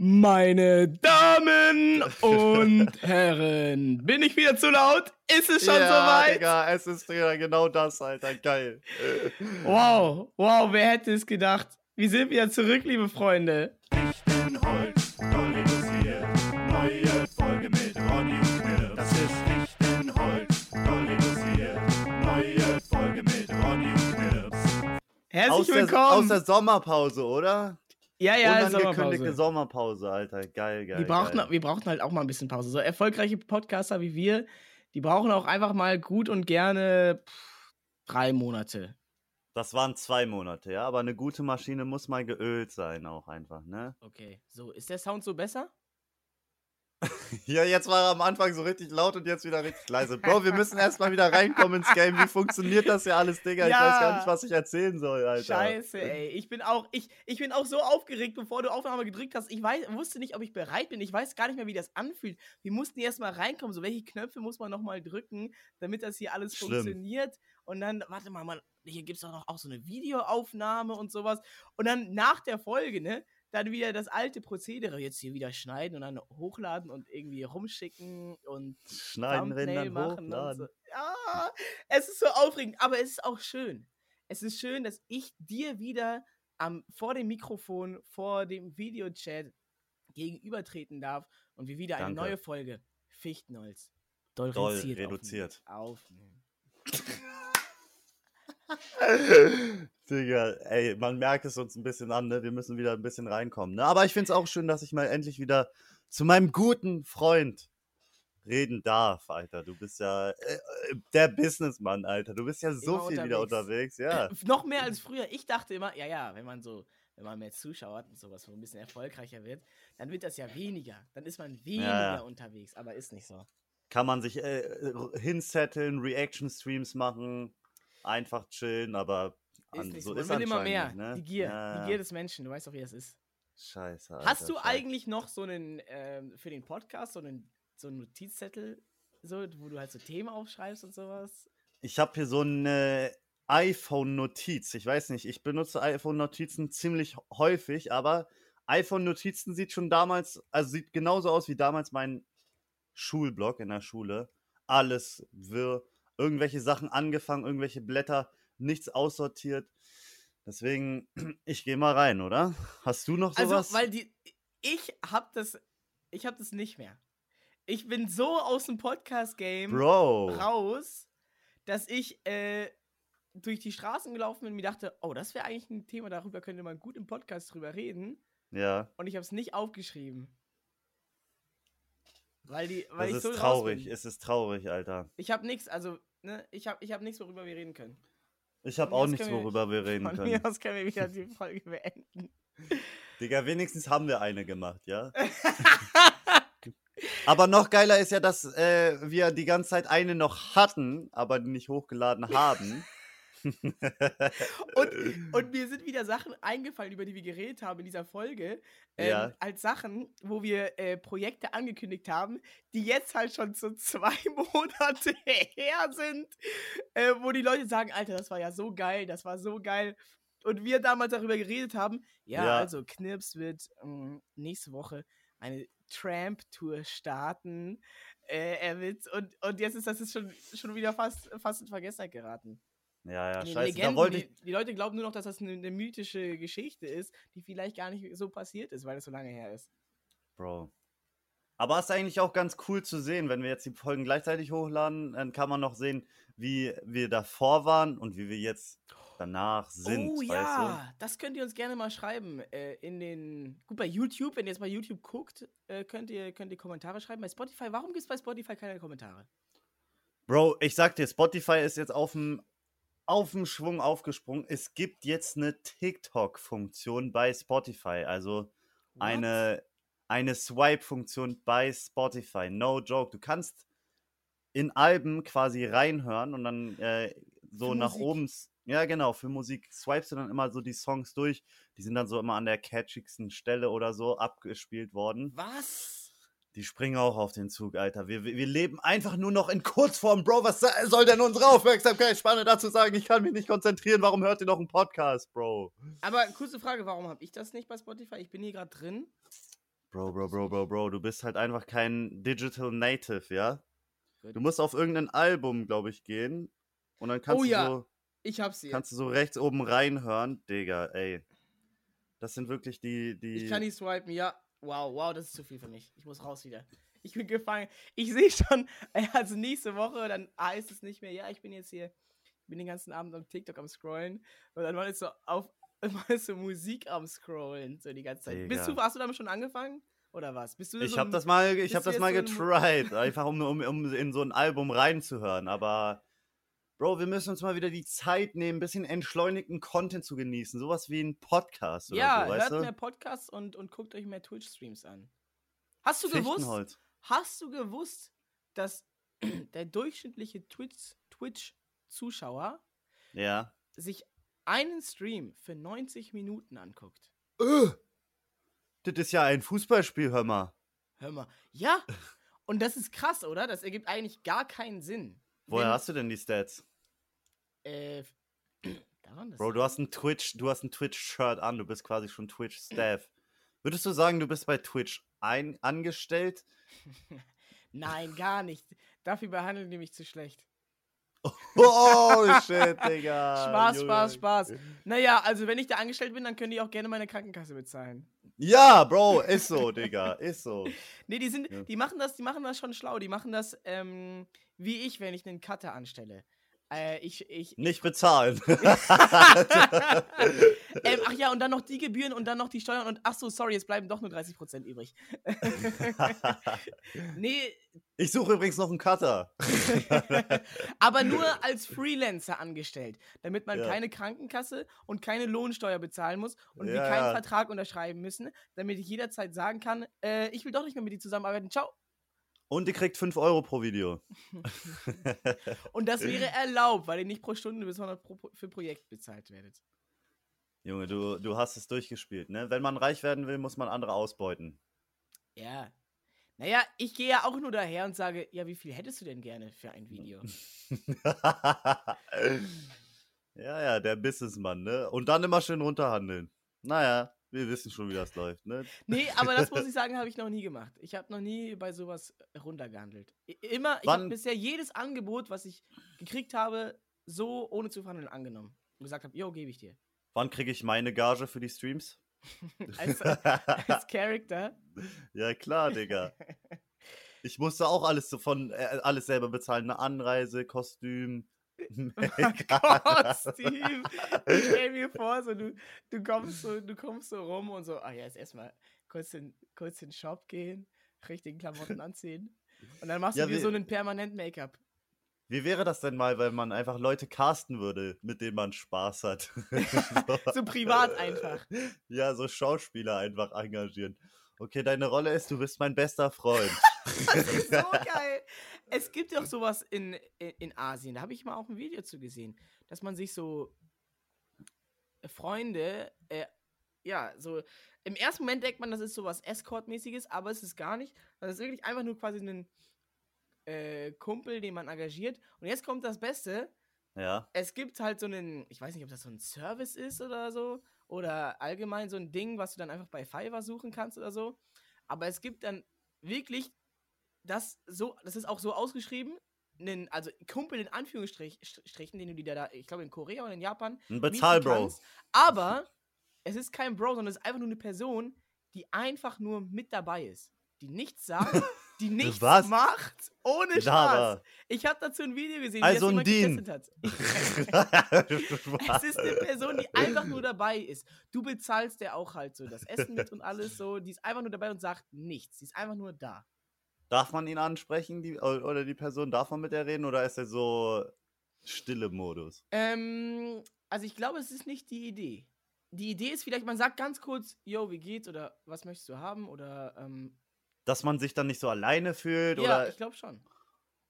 Meine Damen und Herren, bin ich wieder zu laut? Ist es schon ja, soweit? Digga, es ist ja genau das, Alter. Geil. Wow, wow, wer hätte es gedacht? Wir sind wieder zurück, liebe Freunde. Ich bin Holz, voll reduziert. Neue Folge mit Ronny und Knirps. Das ist Ich bin Holz, voll reduziert. Neue Folge mit Ronny und Knirps. Herzlich Aus der, willkommen. aus der Sommerpause, oder? Ja, ja, Unangekündigte Sommerpause. Sommerpause, Alter. Geil, geil. Die brauchten, geil. wir brauchten halt auch mal ein bisschen Pause. So erfolgreiche Podcaster wie wir, die brauchen auch einfach mal gut und gerne pff, drei Monate. Das waren zwei Monate, ja. Aber eine gute Maschine muss mal geölt sein, auch einfach, ne? Okay, so, ist der Sound so besser? Ja, jetzt war er am Anfang so richtig laut und jetzt wieder richtig leise. Bro, wir müssen erstmal wieder reinkommen ins Game. Wie funktioniert das ja alles, Digga? Ich Ja. weiß gar nicht, was ich erzählen soll, Alter. Scheiße, ey. Ich bin auch, ich, ich bin auch so aufgeregt, bevor du Aufnahme gedrückt hast. Ich weiß, wusste nicht, ob ich bereit bin. Ich weiß gar nicht mehr, wie das anfühlt. Wir mussten erst mal reinkommen. So, welche Knöpfe muss man nochmal drücken, damit das hier alles Schlimm. funktioniert. Und dann, warte mal, man, hier gibt es auch noch auch so eine Videoaufnahme und sowas. Und dann nach der Folge, ne? Dann wieder das alte Prozedere jetzt hier wieder schneiden und dann hochladen und irgendwie rumschicken und Schneiden, Thumbnail machen und hochladen. so. Ja, es ist so aufregend, aber es ist auch schön. Es ist schön, dass ich dir wieder am, vor dem Mikrofon, vor dem Videochat gegenübertreten darf und wir wieder eine Danke. neue Folge Fichtenholz doll, Doll reduziert, reduziert. Aufnehmen. Digga, ey, man merkt es uns ein bisschen an, ne? Wir müssen wieder ein bisschen reinkommen, ne? Aber ich finde es auch schön, dass ich mal endlich wieder zu meinem guten Freund reden darf, Alter. Du bist ja äh, äh, der Businessmann, Alter. Du bist ja so Immer viel wieder unterwegs. unterwegs, ja. Noch mehr als früher. Ich dachte immer, ja, ja, wenn man so, wenn man mehr Zuschauer hat und sowas, so ein bisschen erfolgreicher wird, dann wird das ja weniger. Dann ist man weniger ja. unterwegs, aber ist nicht so. Kann man sich äh, hinsetteln, Reaction-Streams machen, einfach chillen, aber Ist an, so ist will immer mehr. Ne? Die Gier. Ja, Die Gier des Menschen. Du weißt doch, wie das ist. Scheiße. Alter, Hast du scheiße. eigentlich noch so einen, ähm, für den Podcast, so einen, so einen Notizzettel, so, wo du halt so Themen aufschreibst und sowas? Ich habe hier so eine iPhone-Notiz. Ich weiß nicht, ich benutze iPhone-Notizen ziemlich häufig, aber iPhone-Notizen sieht schon damals, also sieht genauso aus wie damals mein Schulblock in der Schule. Alles wirr, irgendwelche Sachen angefangen, irgendwelche Blätter, nichts aussortiert. Deswegen, ich gehe mal rein, oder? Hast du noch sowas? Also, weil die, ich hab das, ich hab das nicht mehr. Ich bin so aus dem Podcast-Game raus, dass ich, äh, durch die Straßen gelaufen bin und mir dachte, oh, das wäre eigentlich ein Thema, darüber könnte man gut im Podcast drüber reden. Ja, Und ich habe es nicht aufgeschrieben. Weil die, weil das ich so ist raus traurig. bin. Es ist traurig, Alter. Ich habe nichts, also, ne, ich habe ich hab nichts, worüber wir reden können. Ich habe Von auch nichts, können wir- worüber wir reden Von können. mir aus können wir wieder die Folge beenden. Digga, wenigstens haben wir eine gemacht, ja? aber noch geiler ist ja, dass äh, wir die ganze Zeit eine noch hatten, aber die nicht hochgeladen haben. Und, und mir sind wieder Sachen eingefallen, über die wir geredet haben in dieser Folge, ähm, Ja. als Sachen, wo wir äh, Projekte angekündigt haben, die jetzt halt schon so zwei Monate her sind, äh, wo die Leute sagen, Alter, das war ja so geil, das war so geil. Und wir damals darüber geredet haben, ja, Ja. also Knirps wird ähm, nächste Woche eine Tramp-Tour starten. Äh, er wird, und, und jetzt ist das ist schon, schon wieder fast, fast in Vergessenheit geraten. Ja, ja, scheiße. Legenden, da wollte ich. die, die Leute glauben nur noch, dass das eine, eine mythische Geschichte ist, die vielleicht gar nicht so passiert ist, weil das so lange her ist. Bro. Aber es ist eigentlich auch ganz cool zu sehen, wenn wir jetzt die Folgen gleichzeitig hochladen, dann kann man noch sehen, wie wir davor waren und wie wir jetzt danach sind. oh ja, das könnt ihr uns gerne mal schreiben. Äh, in den. Gut, bei YouTube, wenn ihr jetzt bei YouTube guckt, äh, könnt, ihr, könnt ihr Kommentare schreiben. Bei Spotify, warum gibt es bei Spotify keine Kommentare? du? Bro, ich sag dir, Spotify ist jetzt auf dem auf dem Schwung aufgesprungen. Es gibt jetzt eine TikTok-Funktion bei Spotify, also What? eine, eine Swipe-Funktion bei Spotify. No joke. Du kannst in Alben quasi reinhören und dann äh, so Für nach Musik. oben. Ja, genau, für Musik swipest du dann immer so die Songs durch. Die sind dann so immer an der catchigsten Stelle oder so abgespielt worden. Was? Die springen auch auf den Zug, Alter. Wir, wir leben einfach nur noch in Kurzform, Bro. Was soll denn unsere Aufmerksamkeitsspanne dazu sagen? Ich kann mich nicht konzentrieren. Warum hört ihr noch einen Podcast, Bro? Aber kurze Frage, warum habe ich das nicht bei Spotify? Ich bin hier gerade drin. Bro, Bro, Bro, Bro, Bro, du bist halt einfach kein Digital Native, ja? Du musst auf irgendein Album, glaube ich, gehen. Und dann kannst Oh du ja. so, Ich hab's hier. kannst du so rechts oben reinhören. Digga, ey. Das sind wirklich die, die. Ich kann nicht swipen, ja. Wow, wow, das ist zu viel für mich. Ich muss raus wieder. Ich bin gefangen. Ich sehe schon, äh, also nächste Woche, dann heißt es nicht mehr, ja, ich bin jetzt hier, ich bin den ganzen Abend am TikTok am Scrollen. Und dann war es so auf, man ist so Musik am Scrollen, so die ganze Zeit. Bist du, Digga. hast du damit schon angefangen? Oder was? Bist du Ich so habe das mal, ich habe das jetzt mal so getried, einfach um, um, um in so ein Album reinzuhören. Aber, Bro, wir müssen uns mal wieder die Zeit nehmen, ein bisschen entschleunigten Content zu genießen. Sowas wie ein Podcast oder Ja, so, weißt hört du? mehr Podcasts und, und guckt euch mehr Twitch-Streams an. Hast du gewusst, Fichtenholz. hast du gewusst, dass der durchschnittliche Twitch- Twitch-Zuschauer Ja. sich einen Stream für 90 Minuten anguckt. Das ist ja ein Fußballspiel, hör mal. Hör mal. Ja. Und das ist krass, oder? Das ergibt eigentlich gar keinen Sinn. Woher Wenn- hast du denn die Stats? Äh, daran, Bro, du hast ein Twitch, du hast ein Twitch-Shirt an, du bist quasi schon Twitch-Staff. Würdest du sagen, du bist bei Twitch ein angestellt? Nein, gar nicht. Dafür behandeln die mich zu schlecht. Oh shit, Digga. Spaß. Spaß, Spaß. Naja, also wenn ich da angestellt bin, dann können die auch gerne meine Krankenkasse bezahlen. Ja, Bro, ist so, Digga, ist so. Nee, die sind, Ja. die machen das, die machen das schon schlau. Die machen das, ähm, wie ich, wenn ich einen Cutter anstelle. Äh, ich, ich, Nicht bezahlen. ähm, ach ja, und dann noch die Gebühren und dann noch die Steuern und ach so, sorry, es bleiben doch nur 30% übrig. nee, ich suche übrigens noch einen Cutter. aber nur als Freelancer angestellt, damit man Ja. keine Krankenkasse und keine Lohnsteuer bezahlen muss und wir Ja, keinen ja. Vertrag unterschreiben müssen, damit ich jederzeit sagen kann, äh, ich will doch nicht mehr mit dir zusammenarbeiten, ciao. Und ihr kriegt 5 Euro pro Video. Und das wäre erlaubt, weil ihr nicht pro Stunde bis 100 pro, für Projekt bezahlt werdet. Junge, du, du hast es durchgespielt, ne? Wenn man reich werden will, muss man andere ausbeuten. Ja. Naja, ich gehe ja auch nur daher und sage, ja, wie viel hättest du denn gerne für ein Video? ja, ja, der Businessmann, ne? Und dann immer schön runterhandeln. Naja, wir wissen schon, wie das läuft, ne? Nee, aber das muss ich sagen, habe ich noch nie gemacht. Ich habe noch nie bei sowas runtergehandelt. I- Immer, ich habe bisher jedes Angebot, was ich gekriegt habe, so ohne zu verhandeln angenommen. Und gesagt habe, jo, gebe ich dir. Wann kriege ich meine Gage für die Streams? Als, als Charakter. ja, klar, Digga. Ich musste auch alles so von äh, alles selber bezahlen, eine Anreise, Kostüm. Kostüm. Ich stell mir vor, so, du, du, kommst so, du kommst so rum und so, ach ja, jetzt erstmal kurz in, kurz in den Shop gehen, richtigen Klamotten anziehen. Und dann machst Ja, du dir so einen permanent Make-up. Wie wäre das denn mal, wenn man einfach Leute casten würde, mit denen man Spaß hat? So privat einfach. Ja, so Schauspieler einfach engagieren. Okay, deine Rolle ist, du bist mein bester Freund. Das ist so geil. Es gibt ja auch sowas in, in, in Asien, da habe ich mal auch ein Video zu gesehen, dass man sich so Freunde, äh, ja, so im ersten Moment denkt man, das ist sowas Escort-mäßiges, aber es ist gar nicht. Das ist wirklich einfach nur quasi ein äh, Kumpel, den man engagiert. Und jetzt kommt das Beste. Ja. Es gibt halt so einen, ich weiß nicht, ob das so ein Service ist oder so, oder allgemein so ein Ding, was du dann einfach bei Fiverr suchen kannst oder so. Aber es gibt dann wirklich das so, das ist auch so ausgeschrieben, einen, also Kumpel in Anführungsstrichen, den du dir da, ich glaube in Korea oder in Japan, Ein Bezahlbro. Aber es ist kein Bro, sondern es ist einfach nur eine Person, die einfach nur mit dabei ist. Die nichts sagt, die nichts Was? macht, ohne Spaß. Laber. Ich habe dazu ein Video gesehen, Also wie ein das jemand hat. Es ist eine Person, die einfach nur dabei ist. Du bezahlst der auch halt so das Essen mit und alles so. Die ist einfach nur dabei und sagt nichts. Die ist einfach nur da. Darf man ihn ansprechen, die, oder die Person? Darf man mit der reden oder ist er so stille Modus? Ähm, also ich glaube, es ist nicht die Idee. Die Idee ist vielleicht, man sagt ganz kurz, yo, wie geht's oder was möchtest du haben oder ähm, Dass man sich dann nicht so alleine fühlt ja, oder, ich glaube schon.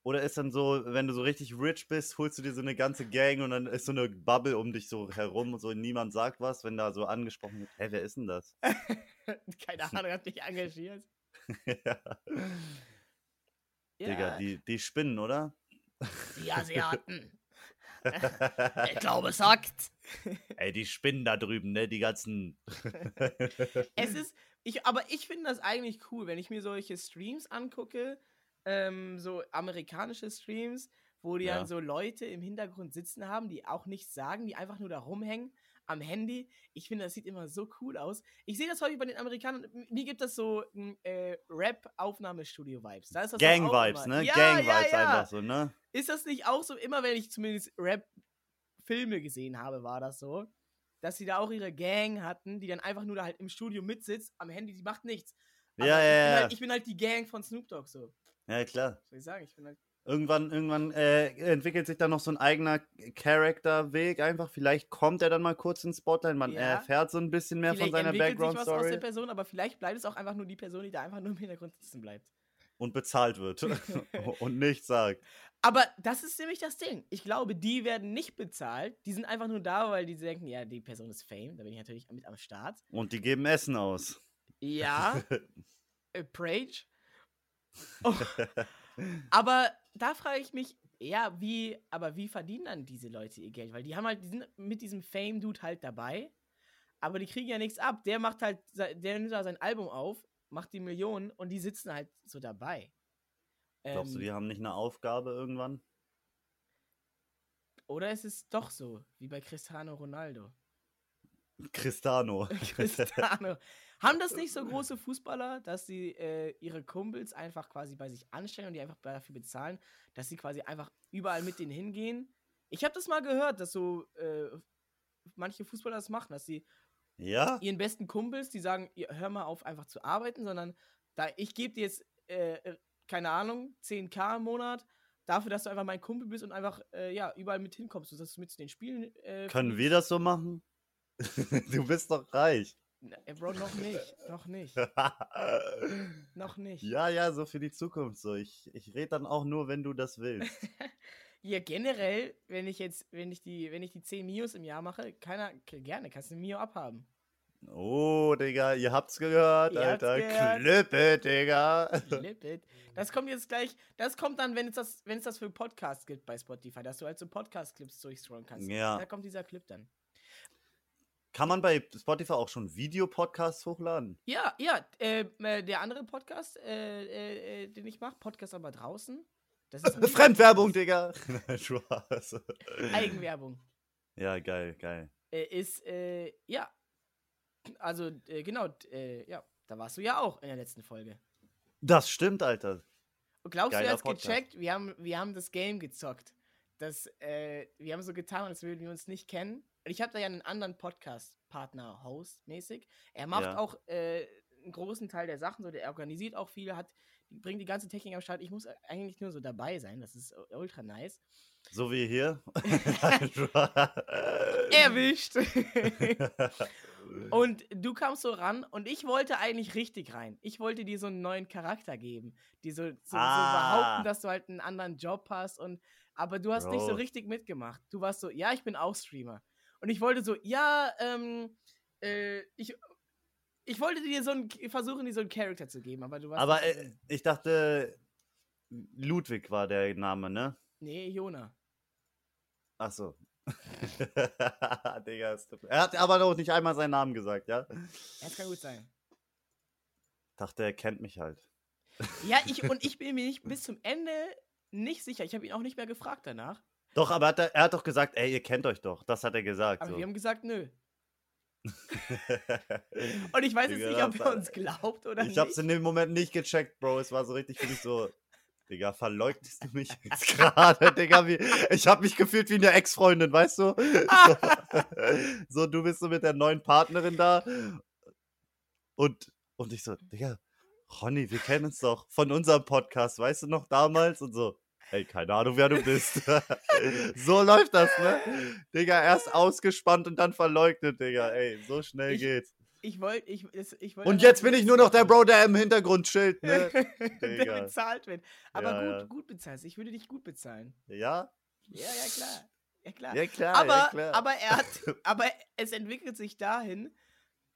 oder ist dann so, wenn du so richtig rich bist, holst du dir so eine ganze Gang und dann ist so eine Bubble um dich so herum und so niemand sagt was, wenn da so angesprochen wird, hä, wer ist denn das? Keine Ahnung, hat dich engagiert. ja. Digga, die, die spinnen, oder? die Asiaten. ich glaube, es sagt. Ey, die spinnen da drüben, ne? Die ganzen. Es ist, Ich, aber ich finde das eigentlich cool, wenn ich mir solche Streams angucke, ähm, so amerikanische Streams, wo die Ja. dann so Leute im Hintergrund sitzen haben, die auch nichts sagen, die einfach nur da rumhängen am Handy. Ich finde, das sieht immer so cool aus. Ich sehe das häufig bei den Amerikanern. Mir gibt das so ein, äh, Rap-Aufnahmestudio-Vibes. Da Gang-Vibes, ne? Ja, Gang-Vibes ja, ja. einfach so, ne? Ist das nicht auch so, immer wenn ich zumindest Rap-Filme gesehen habe, war das so, dass sie da auch ihre Gang hatten, die dann einfach nur da halt im Studio mitsitzt, am Handy, die macht nichts. Ja, ich, ja, bin ja. Halt, ich bin halt die Gang von Snoop Dogg, so. Ja, klar. Was soll ich sagen? Ich bin halt. Irgendwann, irgendwann äh, entwickelt sich dann noch so ein eigener Charakterweg einfach. Vielleicht kommt er dann mal kurz ins Spotlight. Man Ja. erfährt so ein bisschen mehr von vielleicht seiner entwickelt sich was aus der Background-Story Person, aber vielleicht bleibt es auch einfach nur die Person, die da einfach nur im Hintergrund sitzen bleibt. und bezahlt wird und nichts sagt. Aber das ist nämlich das Ding. Ich glaube, die werden nicht bezahlt. Die sind einfach nur da, weil die denken, ja, die Person ist Fame. Da bin ich natürlich mit am Start. Und die geben Essen aus. Ja, äh, Prage. Oh. Aber da frage ich mich, ja, wie, aber wie verdienen dann diese Leute ihr Geld? Weil die haben halt, die sind mit diesem Fame-Dude halt dabei, aber die kriegen ja nichts ab. Der macht halt, der nimmt da sein Album auf, macht die Millionen und die sitzen halt so dabei. Glaubst du, Ähm, die haben nicht eine Aufgabe irgendwann? oder ist es doch so, wie bei Cristiano Ronaldo? Cristano. Cristiano. Haben das nicht so große Fußballer, dass sie äh, ihre Kumpels einfach quasi bei sich anstellen und die einfach dafür bezahlen, dass sie quasi einfach überall mit denen hingehen? Ich habe das mal gehört, dass so äh, manche Fußballer das machen, dass sie ja? ihren besten Kumpels, die sagen, hör mal auf, einfach zu arbeiten, sondern da ich gebe dir jetzt, äh, äh, keine Ahnung, 10k im Monat, dafür, dass du einfach mein Kumpel bist und einfach, äh, ja, überall mit hinkommst, dass du mit zu den Spielen äh, Können wir das so machen? du bist doch reich. Äh, Bro, noch nicht, noch nicht, noch nicht. ja, ja, so für die Zukunft so. Ich, ich rede dann auch nur, wenn du das willst. Ja, generell, wenn ich jetzt, wenn ich die, wenn ich die 10 Mios im Jahr mache, keiner, gerne, kannst du ein Mio abhaben. Oh, Digga, ihr habt's gehört, Ihr habt's Alter. gehört. Klippe, Digga. Flip it. Das kommt jetzt gleich, das kommt dann, wenn es das, wenn es das für Podcasts gibt bei Spotify, dass du halt so Podcast-Clips durchscrollen kannst. Ja. Da kommt dieser Clip dann. Kann man bei Spotify auch schon Videopodcasts hochladen? Ja, ja, äh, äh, der andere Podcast, äh, äh, äh, den ich mache, Podcast aber draußen. Das ist Fremdwerbung, Digga. Spaß. Eigenwerbung. Ja, geil, geil. Äh, ist, äh, ja. Also, genau, äh, ja, da warst du ja auch in der letzten Folge. Das stimmt, Alter. Und glaubst du, Geiler er hat's Podcast. gecheckt? Wir haben, wir haben das Game gezockt. Das, wir haben so getan, als würden wir uns nicht kennen. Und ich habe da ja einen anderen Podcast-Partner, Host mäßig. Er macht Ja. auch äh, einen großen Teil der Sachen, so der organisiert auch viel, hat, bringt die ganze Technik am Start. Ich muss eigentlich nur so dabei sein. Das ist ultra nice. So wie hier. Erwischt! Und du kamst so ran und ich wollte eigentlich richtig rein. Ich wollte dir so einen neuen Charakter geben. Die so, so, so Ah. behaupten, dass du halt einen anderen Job hast. Und, aber du hast nicht so Bro. richtig mitgemacht. Du warst so, ja, ich bin auch Streamer. Und ich wollte so, ja, ähm, äh, ich, ich wollte dir so einen, versuchen, dir so einen Charakter zu geben, aber du warst. Aber äh, ich dachte, Ludwig war der Name, ne? nee, Jona. Ach so. Digga, tut- er hat aber noch nicht einmal seinen Namen gesagt, ja? Das kann gut sein. Dachte, er kennt mich halt. Ja, ich, und ich bin mir nicht bis zum Ende nicht sicher. Ich habe ihn auch nicht mehr gefragt danach. Doch, aber hat er, er hat doch gesagt, ey, ihr kennt euch doch. Das hat er gesagt. Aber so. wir haben gesagt, nö. Und ich weiß jetzt nicht, ob er uns glaubt oder ich nicht. hab's in dem Moment nicht gecheckt, Bro. Es war so richtig für mich so, Digga, verleugnest du mich jetzt gerade, Digga? Wie, ich hab mich gefühlt wie eine Ex-Freundin, weißt du? So, so, du bist so mit der neuen Partnerin da. Und, und ich so, Digga, Ronny, wir kennen uns doch von unserem Podcast, weißt du noch damals? Und so, ey, keine Ahnung, wer du bist. so läuft das, ne? Digga, erst ausgespannt und dann verleugnet, Digga. Ey, so schnell Ich- geht's. Ich wollte, ich, ich wollte. Und jetzt bin ich nur noch der Bro, der im Hintergrund chillt, ne? der bezahlt wird. Aber Ja, gut, ja. gut bezahlt. Ich würde dich gut bezahlen. Ja? Ja, ja, klar. Ja, klar. Ja, klar, aber, ja, klar. aber er hat, aber es entwickelt sich dahin,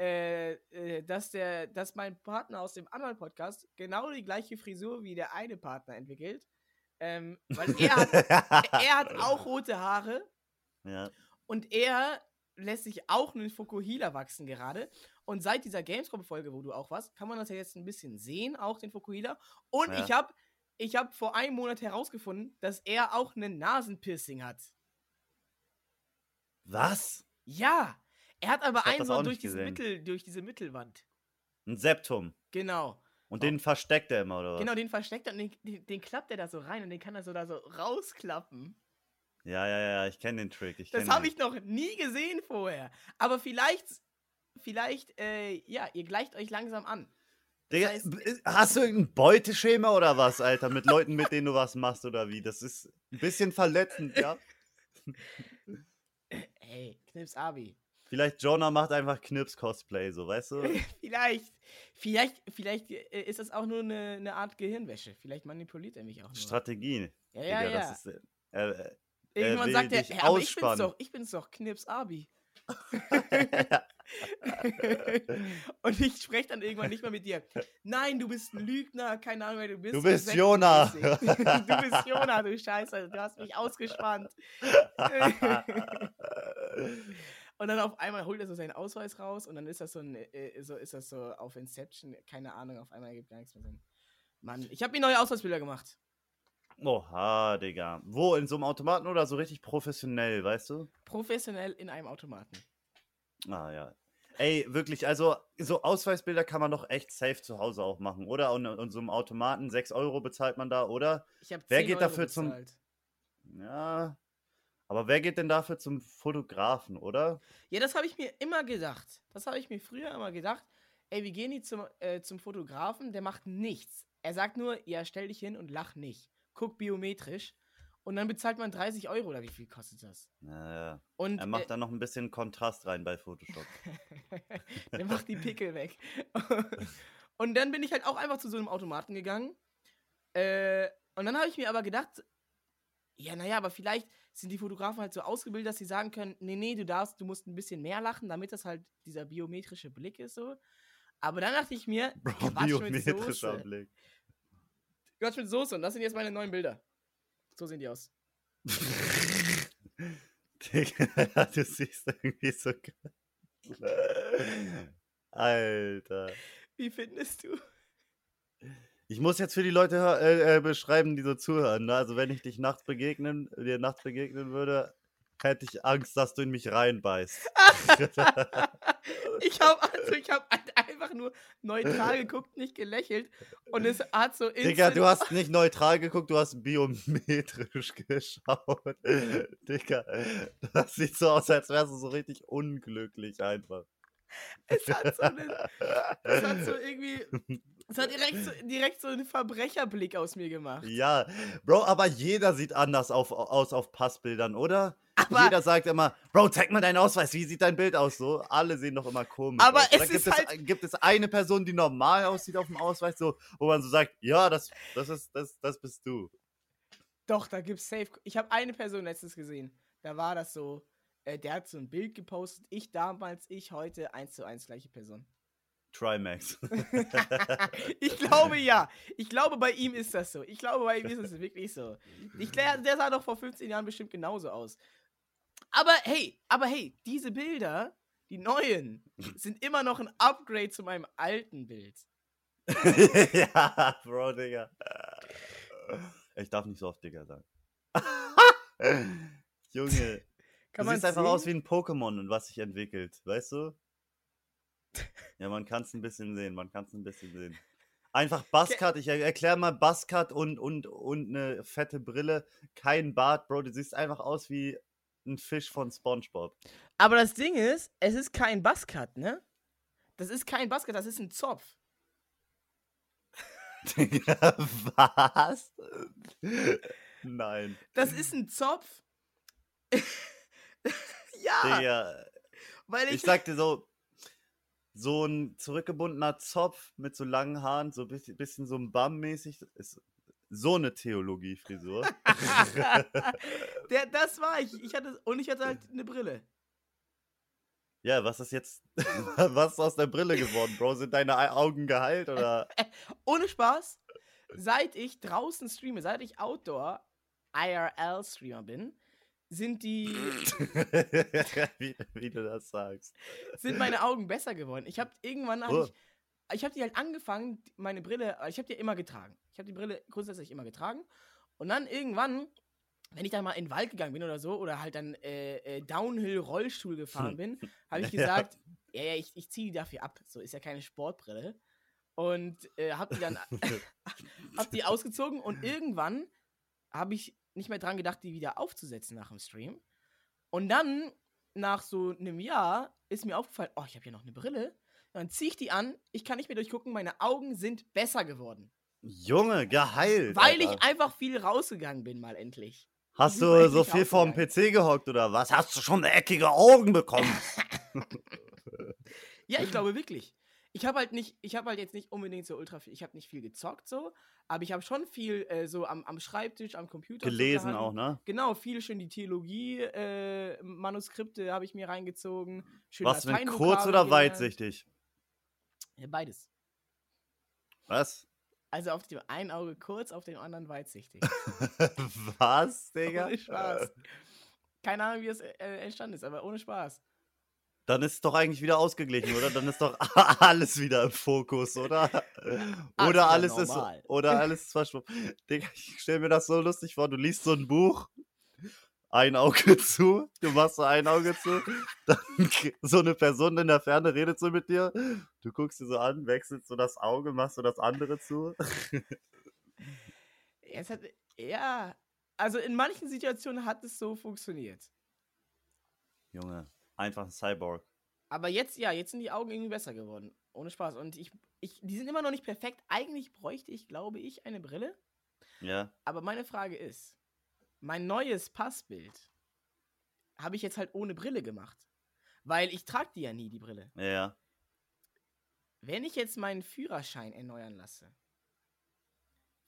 äh, äh, dass der, dass mein Partner aus dem anderen Podcast genau die gleiche Frisur wie der eine Partner entwickelt. Ähm, weil er hat, er hat auch rote Haare ja. und er lässt sich auch ein Fukuhila wachsen gerade. Und seit dieser Gamescom-Folge, wo du auch warst, kann man das ja jetzt ein bisschen sehen, auch den Fukuhila. Und Ja. ich habe ich hab vor einem Monat herausgefunden, dass er auch einen Nasenpiercing hat. Was? Ja, er hat aber einen durch diese. Mittel, durch diese Mittelwand. Ein Septum. Genau. Und den versteckt er immer, oder was? Genau, den versteckt er und den, den, den klappt er da so rein und den kann er so da so rausklappen. Ja, ja, ja, ich kenne den Trick. Ich Das kenn habe ich noch nie gesehen vorher. Aber vielleicht, vielleicht, äh, ja, ihr gleicht euch langsam an. Digga, heißt- b- hast du irgendein Beuteschema oder was, Alter? Mit Leuten, mit denen du was machst oder wie? Das ist ein bisschen verletzend, ja? Ey, Knips Abi. Vielleicht Jonah macht einfach Knips-Cosplay, so, weißt du? vielleicht, vielleicht, vielleicht äh, ist das auch nur eine, eine Art Gehirnwäsche. Vielleicht manipuliert er mich auch nur. Strategie. ja, ja, Digga, ja. das ist. Äh, äh, Irgendwann will sagt er, "Hä, aber ich bin's ausspannen." doch, ich bin's doch, Knips Abi. Und ich spreche dann irgendwann nicht mehr mit dir. Nein, du bist ein Lügner, keine Ahnung, wer du bist. Du bist Jonah. 96. du bist Jonah, du Scheiße, du hast mich ausgespannt. Und dann auf einmal holt er so seinen Ausweis raus und dann ist das so ein, äh, so ist das so auf Inception, keine Ahnung, auf einmal gibt gar nichts mehr Sinn. Mann, ich habe mir neue Ausweisbilder gemacht. Oha, Digga. Wo? In so einem Automaten oder so richtig professionell, weißt du? Professionell in einem Automaten. Ah, ja. Ey, wirklich, also so Ausweisbilder kann man doch echt safe zu Hause auch machen, oder? Und, und so einem Automaten, 6 Euro bezahlt man da, oder? Ich habe Wer 10 geht Euro dafür zum- bezahlt. Ja. Aber wer geht denn dafür zum Fotografen, oder? Ja, das habe ich mir immer gedacht. Das habe ich mir früher immer gedacht. Ey, wir gehen jetzt zum, äh, zum Fotografen, der macht nichts. Er sagt nur, ja, stell dich hin und lach nicht. Guck biometrisch. Und dann bezahlt man 30 Euro oder wie viel kostet das? Naja. Und Er macht äh, da noch ein bisschen Kontrast rein bei Photoshop. der macht die Pickel weg. und dann bin ich halt auch einfach zu so einem Automaten gegangen. Äh, und dann habe ich mir aber gedacht, ja, naja, aber vielleicht sind die Fotografen halt so ausgebildet, dass sie sagen können, nee, nee, du darfst, du musst ein bisschen mehr lachen, damit das halt dieser biometrische Blick ist so. Aber dann dachte ich mir, Bro, Quatsch mit biometrischer Soße. Blick. Quatsch mit Soße und das sind jetzt meine neuen Bilder. So sehen die aus. Digga, du siehst irgendwie so geil. Alter. Wie findest du? Ich muss jetzt für die Leute äh, äh, beschreiben, die so zuhören. Ne? Also wenn ich dich nachts begegnen, dir nachts begegnen würde, hätte ich Angst, dass du in mich reinbeißt. ich habe also, ich habe einfach nur neutral geguckt, nicht gelächelt und es hat so Digga, du hast nicht neutral geguckt, du hast biometrisch geschaut. Digga, das sieht so aus, als wärst du so richtig unglücklich einfach. Es hat so, einen, es hat so irgendwie. Es hat direkt so, direkt so einen Verbrecherblick aus mir gemacht. Ja, Bro, aber jeder sieht anders auf, aus auf Passbildern, oder? Aber, jeder sagt immer, Bro, zeig mal deinen Ausweis, wie sieht dein Bild aus? So, alle sehen doch immer komisch Aber aus. Es gibt, es, halt- gibt es eine Person, die normal aussieht auf dem Ausweis, so, wo man so sagt, ja, das, das, ist, das, das bist du. doch, da gibt's safe. Ich habe eine Person letztens gesehen. Da war das so. Äh, der hat so ein Bild gepostet. Ich damals, ich heute, eins zu eins gleiche Person. Trimax. ich glaube ja. Ich glaube, bei ihm ist das so. Ich glaube, bei ihm ist es wirklich so. Ich, der, der sah doch vor 15 Jahren bestimmt genauso aus. Aber hey, aber hey, diese Bilder, die neuen, sind immer noch ein Upgrade zu meinem alten Bild. ja, Bro, Digga. Ich darf nicht so oft Digga sagen. Junge, Kann du siehst einfach aus wie ein Pokémon und was sich entwickelt, weißt du? Ja, man kann es ein bisschen sehen, man kann es ein bisschen sehen. Einfach Buzzcut, ich er erkläre mal Buzzcut und, und, und eine fette Brille, kein Bart, Bro, du siehst einfach aus wie ein Fisch von Spongebob. Aber das Ding ist, es ist kein Buzzcut, ne? Das ist kein Buzzcut, das ist ein Zopf. Digga, was? Nein. Das ist ein Zopf. ja, Digga, weil ich, ich sag dir so, so ein zurückgebundener Zopf mit so langen Haaren, so ein bisschen, bisschen so ein Bum-mäßig, ist so eine Theologie-Frisur. Das war ich. ich hatte, und ich hatte halt eine Brille. ja, was ist jetzt, was ist aus der Brille geworden, Bro? Sind deine Ei- Augen geheilt oder? Ohne Spaß. Seit ich draußen streame, seit ich Outdoor IRL-Streamer bin, sind die, wie, wie du das sagst. sind meine Augen besser geworden. Ich habe irgendwann, hab Oh. ich, ich habe die halt angefangen, meine Brille, ich habe die immer getragen. Ich habe die Brille grundsätzlich immer getragen. Und dann irgendwann, wenn ich dann mal in den Wald gegangen bin oder so, oder halt dann äh, äh, Downhill-Rollstuhl gefahren bin, habe ich gesagt, ja, ja, ich, ich ziehe die dafür ab. So ist ja keine Sportbrille. Und äh, habe die dann hab die ausgezogen und irgendwann habe ich nicht mehr dran gedacht, die wieder aufzusetzen nach dem Stream. Und dann, nach so einem Jahr, ist mir aufgefallen, oh, ich habe hier noch eine Brille. Dann ziehe ich die an, ich kann nicht mehr durchgucken, meine Augen sind besser geworden. Junge, geheilt. Weil Alter. ich einfach viel rausgegangen bin, mal endlich. Hast du so viel vorm. PC gehockt oder was? Hast du schon eckige Augen bekommen? Ja, ich glaube wirklich. Ich habe halt nicht, ich habe halt jetzt nicht unbedingt so ultra viel, ich habe nicht viel gezockt so, aber ich habe schon viel äh, so am, am Schreibtisch, am Computer. Gelesen auch, ne? Genau, viel schön die Theologie-Manuskripte habe ich mir reingezogen. Schön Was mit kurz oder weitsichtig? Ja, beides. Was? Also auf dem einen Auge kurz, auf dem anderen weitsichtig. Was, Digga? ohne Spaß. Keine Ahnung, wie das äh, entstanden ist, aber ohne Spaß. Dann ist es doch eigentlich wieder ausgeglichen, oder? Dann ist doch alles wieder im Fokus, oder? Oder alles ist oder alles ist verschwunden. Digga, ich stell mir das so lustig vor, du liest so ein Buch, ein Auge zu, du machst so ein Auge zu, dann so eine Person in der Ferne redet so mit dir, du guckst sie so an, wechselst so das Auge, machst so das andere zu. Es hat, ja, also in manchen Situationen hat es so funktioniert. Junge, einfach ein Cyborg. Aber jetzt, ja, jetzt sind die Augen irgendwie besser geworden. Ohne Spaß. Und ich, ich, die sind immer noch nicht perfekt. Eigentlich bräuchte ich, glaube ich, eine Brille. Ja. Aber meine Frage ist, mein neues Passbild habe ich jetzt halt ohne Brille gemacht. Weil ich trage die ja nie, die Brille. Ja, ja. Wenn ich jetzt meinen Führerschein erneuern lasse,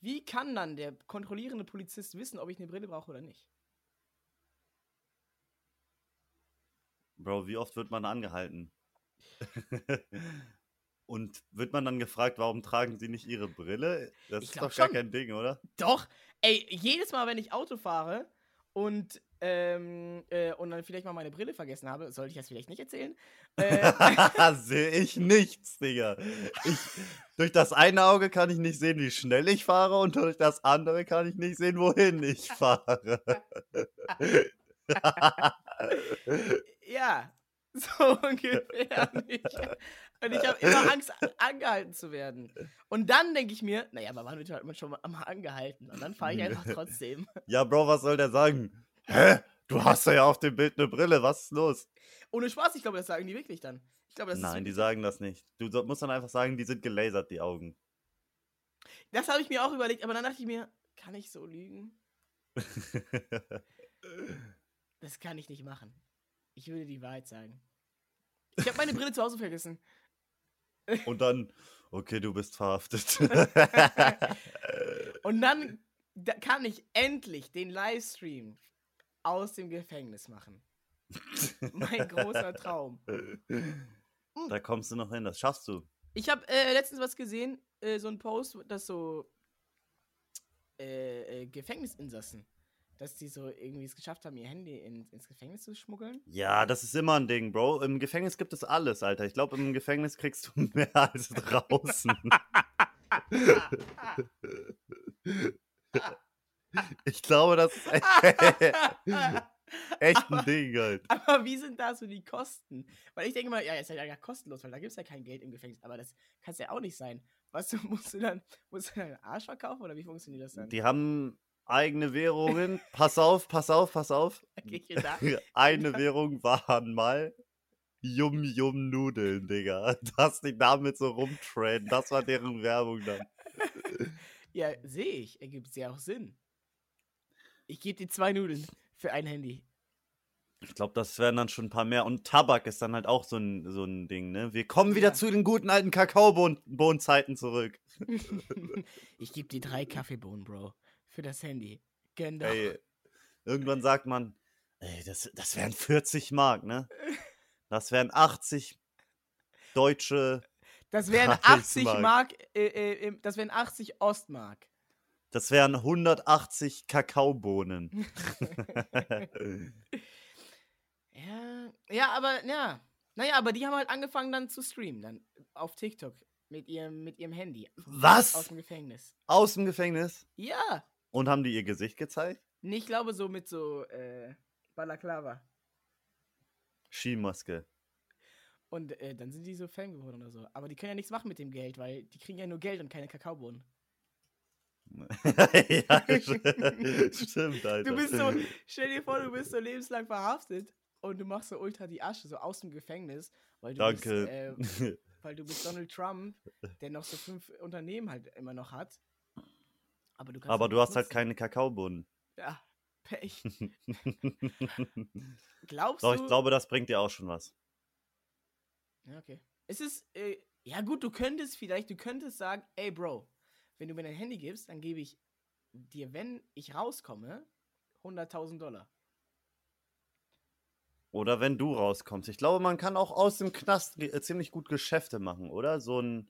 wie kann dann der kontrollierende Polizist wissen, ob ich eine Brille brauche oder nicht? Bro, wie oft wird man angehalten? Und wird man dann gefragt, warum tragen sie nicht ihre Brille? Das Ich ist doch gar schon. kein Ding, oder? Doch, ey, jedes Mal, wenn ich Auto fahre und, ähm, äh, und dann vielleicht mal meine Brille vergessen habe, sollte ich das vielleicht nicht erzählen. Äh, Sehe ich nichts, Digga. Ich, durch das eine Auge kann ich nicht sehen, wie schnell ich fahre und durch das andere kann ich nicht sehen, wohin ich fahre. ja, so ungefähr nicht. Und ich habe immer Angst, angehalten zu werden. Und dann denke ich mir, naja, aber wann wird halt man schon mal angehalten? Und dann fahre ich einfach trotzdem. ja, Bro, was soll der sagen? Hä? Du hast ja auf dem Bild eine Brille, was ist los? Ohne Spaß, ich glaube, das sagen die wirklich dann. Ich glaube, das Nein, ist die sagen das nicht. Du musst dann einfach sagen, die sind gelasert, die Augen. Das habe ich mir auch überlegt, aber dann dachte ich mir, kann ich so lügen? Das kann ich nicht machen. Ich würde die Wahrheit sagen. Ich habe meine Brille zu Hause vergessen. Und dann, okay, du bist verhaftet. Und dann da kann ich endlich den Livestream aus dem Gefängnis machen. Mein großer Traum. da kommst du noch hin, das schaffst du. Ich habe äh, letztens was gesehen, äh, so ein Post, dass so äh, äh, Gefängnisinsassen, dass die so irgendwie es geschafft haben, ihr Handy in, ins Gefängnis zu schmuggeln. Ja, das ist immer ein Ding, Bro. Im Gefängnis gibt es alles, Alter. Ich glaube, im Gefängnis kriegst du mehr als draußen. ich glaube, das ist echt, echt ein Ding halt. Aber wie sind da so die Kosten? Weil ich denke mal, ja, ist ja gar kostenlos, weil da gibt es ja kein Geld im Gefängnis. Aber das kann es ja auch nicht sein. Was du, musst du dann, musst du dann einen Arsch verkaufen oder wie funktioniert das dann? Die haben eigene Währungen. Pass auf, pass auf, pass auf. Eine Währung waren mal Yum Yum Nudeln, Digga. Dass die damit so rumtraden. Das war deren Werbung dann. Ja, sehe ich. Ergibt ja auch Sinn. Ich gebe dir zwei Nudeln für ein Handy. Ich glaube, das wären dann schon ein paar mehr. Und Tabak ist dann halt auch so ein, so ein Ding, ne? Wir kommen wieder Ja. zu den guten alten Kakaobohnenzeiten zurück. ich gebe dir drei Kaffeebohnen, Bro. Für das Handy. Genau. Ey, irgendwann sagt man, ey, das, das wären 40 Mark, ne? Das wären 80 deutsche, Das wären 80 Reichsmark. Mark, äh, äh, das wären 80 Ostmark. Das wären 180 Kakaobohnen. Ja, ja, aber ja. Naja, aber die haben halt angefangen dann zu streamen, dann auf TikTok mit ihrem, mit ihrem Handy. Aus Was? dem Gefängnis. Aus dem Gefängnis? Ja. Und haben die ihr Gesicht gezeigt? Nee, Ich glaube so mit so äh, Balaklava. Skimaske. Und äh, dann sind die so Fan geworden oder so. Aber die können ja nichts machen mit dem Geld, weil die kriegen ja nur Geld und keine Kakaobohnen. ja, stimmt, Alter. Du bist so, stell dir vor, du bist so lebenslang verhaftet und du machst so ultra die Asche, so aus dem Gefängnis, weil du Danke. bist, äh, weil du bist Donald Trump, der noch so fünf Unternehmen halt immer noch hat. Aber du, Aber du hast halt keine Kakaobohnen. Ja, Pech. Glaubst Doch, du? ich glaube, das bringt dir auch schon was. Ja, okay. Es ist, äh, ja gut, du könntest vielleicht, du könntest sagen, ey Bro, wenn du mir dein Handy gibst, dann gebe ich dir, wenn ich rauskomme, 100.000 Dollar. Oder wenn du rauskommst. Ich glaube, man kann auch aus dem Knast äh, ziemlich gut Geschäfte machen, oder? So ein,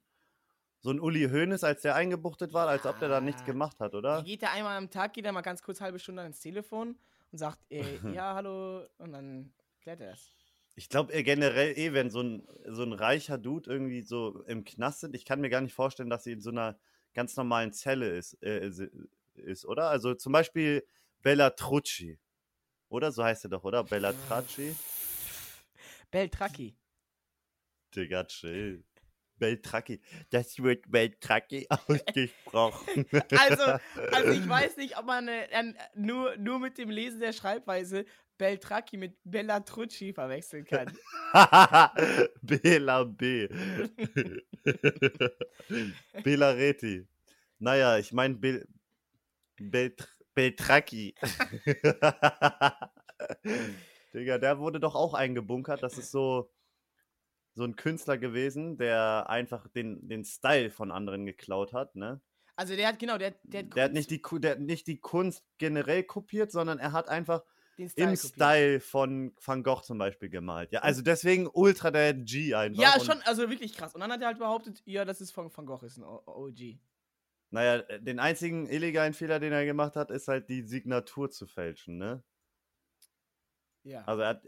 so ein Uli Hoeneß, als der eingebuchtet war, als ob der da nichts Ja. gemacht hat, Da oder? geht er einmal am Tag, geht er mal ganz kurz halbe Stunde ans Telefon und sagt, äh, ja, hallo, und dann klärt er das. Ich glaube generell eh, wenn so ein, so ein reicher Dude irgendwie so im Knast sind, ich kann mir gar nicht vorstellen, dass sie in so einer ganz normalen Zelle ist, äh, ist, oder? Also zum Beispiel Bella Trucci. Oder? So heißt er doch, oder? Bella Trucci? Beltraki. Digga, chill. Beltracchi. Das wird Beltracchi ausgesprochen. Also, also ich weiß nicht, ob man äh, nur, nur mit dem Lesen der Schreibweise Beltraki mit Bella Trucci verwechseln kann. Bela B. Bela Reti. Naja, ich meine Bel Beltr Beltracchi. Digga, der wurde doch auch eingebunkert. Das ist so, so ein Künstler gewesen, der einfach den, den Style von anderen geklaut hat, ne? Also der hat, genau, der, der hat, Der hat, nicht die, der hat nicht die Kunst generell kopiert, sondern er hat einfach den Style im kopiert. Style von Van Gogh zum Beispiel gemalt. Ja, also deswegen ultra der G einfach. Ja, schon, also wirklich krass. Und dann hat er halt behauptet, ja, das ist von Van Gogh, ist ein OG. Naja, den einzigen illegalen Fehler, den er gemacht hat, ist halt die Signatur zu fälschen, ne? Ja. Also er hat,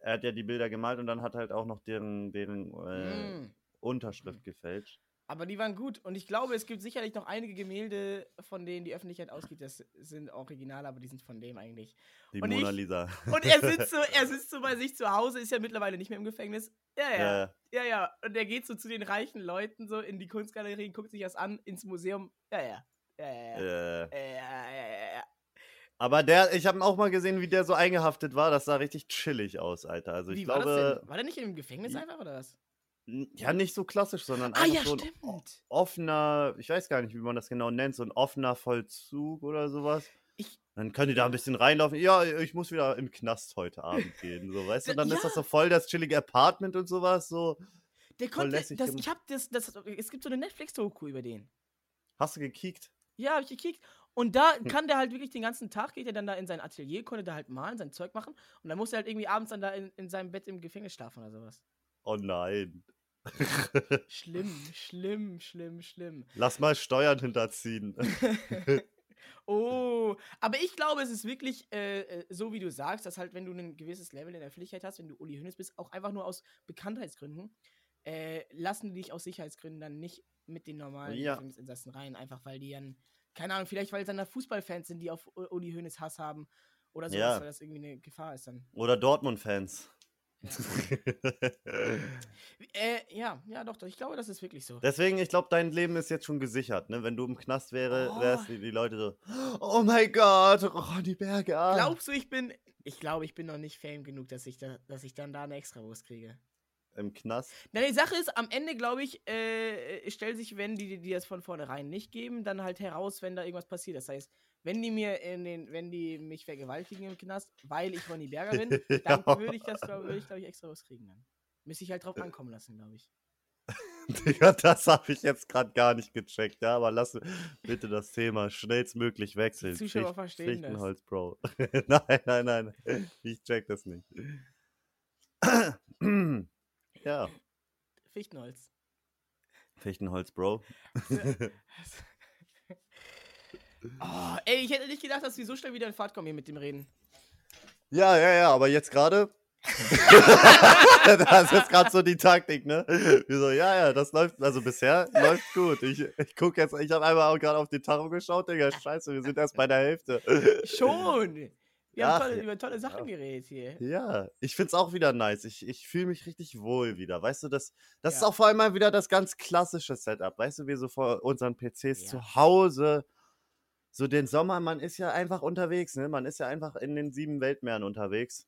er hat ja die Bilder gemalt und dann hat halt auch noch deren, deren äh, Mm. Unterschrift gefälscht. Aber die waren gut. Und ich glaube, es gibt sicherlich noch einige Gemälde, von denen die Öffentlichkeit ausgeht, das sind Originale, aber die sind von dem eigentlich. Die Und Mona ich- Lisa. Und er sitzt so, er sitzt so bei sich zu Hause, ist ja mittlerweile nicht mehr im Gefängnis. Ja, ja. Ja, Ja, ja. Und er geht so zu den reichen Leuten so in die Kunstgalerien, guckt sich das an, ins Museum. Ja, ja. Ja, ja, ja. äh, Ja, ja, ja, ja, ja. Aber der, ich habe auch mal gesehen, wie der so eingehaftet war. Das sah richtig chillig aus, Alter. Also ich Wie war das denn? War der nicht im Gefängnis Ja. einfach oder was? ja, nicht so klassisch, sondern Ah, einfach ja, so ein stimmt. offener, ich weiß gar nicht, wie man das genau nennt, so ein offener Vollzug oder sowas. Ich- dann könnt ihr da ein bisschen reinlaufen. Ja, ich muss wieder im Knast heute Abend gehen. So, weißt du? Und dann ist das so Ja. voll das chillige Apartment und sowas. So. Der konnte, das, ich hab das, das, es gibt so eine Netflix-Doku über den. Hast du gekickt? Ja, hab ich gekickt. Und da Hm. kann der halt wirklich den ganzen Tag, geht er dann da in sein Atelier, konnte da halt malen, sein Zeug machen. Und dann musste er halt irgendwie abends dann da in, in seinem Bett im Gefängnis schlafen oder sowas. Oh nein. Schlimm, schlimm, schlimm, schlimm. Lass mal Steuern hinterziehen. oh, aber ich glaube, es ist wirklich äh, äh, so, wie du sagst, dass halt, wenn du ein gewisses Level in der Öffentlichkeit hast, wenn du Uli Hoeneß bist, auch einfach nur aus Bekanntheitsgründen, äh, lassen die dich aus Sicherheitsgründen dann nicht mit den normalen Ja. Gefängnisinsassen rein, einfach weil die dann, keine Ahnung, vielleicht weil es dann da Fußballfans sind, die auf Uli Hoeneß Hass haben oder sowas, Ja. weil das irgendwie eine Gefahr ist dann. Oder Dortmund-Fans. Äh, ja, ja, doch, doch, ich glaube, das ist wirklich so. Deswegen, ich glaube, dein Leben ist jetzt schon gesichert. Ne? Wenn du im Knast wäre, Oh. wärst die, die Leute so, oh mein Gott, Ronny Berger. Glaubst du, ich bin, ich glaube, ich bin noch nicht fame genug, dass ich, da, dass ich dann da eine Extrawurst kriege. Im Knast? Na, die Sache ist, am Ende, glaube ich, äh, stellt sich, wenn die die das von vornherein nicht geben, dann halt heraus, wenn da irgendwas passiert. Das heißt, wenn die mir in den, wenn die mich vergewaltigen im Knast, weil ich Ronny Berger bin, dann Ja. würde ich das, glaube würd ich, glaub ich, extra was kriegen dann. Müsste ich halt drauf ankommen lassen, glaube ich. Digga, das habe ich jetzt gerade gar nicht gecheckt, ja, aber lass bitte das Thema schnellstmöglich wechseln. Zuschauer Ficht- verstehen das. Fichtenholz, Bro. nein, nein, nein, ich check das nicht. ja, Fichtenholz. Fichtenholz, Bro. Oh, ey, ich hätte nicht gedacht, dass wir so schnell wieder in Fahrt kommen hier mit dem Reden. Ja, ja, ja, aber jetzt gerade. das ist gerade so die Taktik, ne? Wir so, ja, ja, das läuft, also bisher läuft gut. Ich, ich guck jetzt, ich habe einmal auch gerade auf die Tacho geschaut, Digga, scheiße, wir sind erst bei der Hälfte. Schon! Wir haben Ach, tolle, ja. über tolle Sachen Ja. geredet hier. Ja, ich find's auch wieder nice. Ich, ich fühle mich richtig wohl wieder. Weißt du, das, das ist Ja. auch vor allem mal wieder das ganz klassische Setup. Weißt du, wir so vor unseren PCs Ja. zu Hause. So den Sommer, man ist ja einfach unterwegs, ne? Man ist ja einfach in den sieben Weltmeeren unterwegs.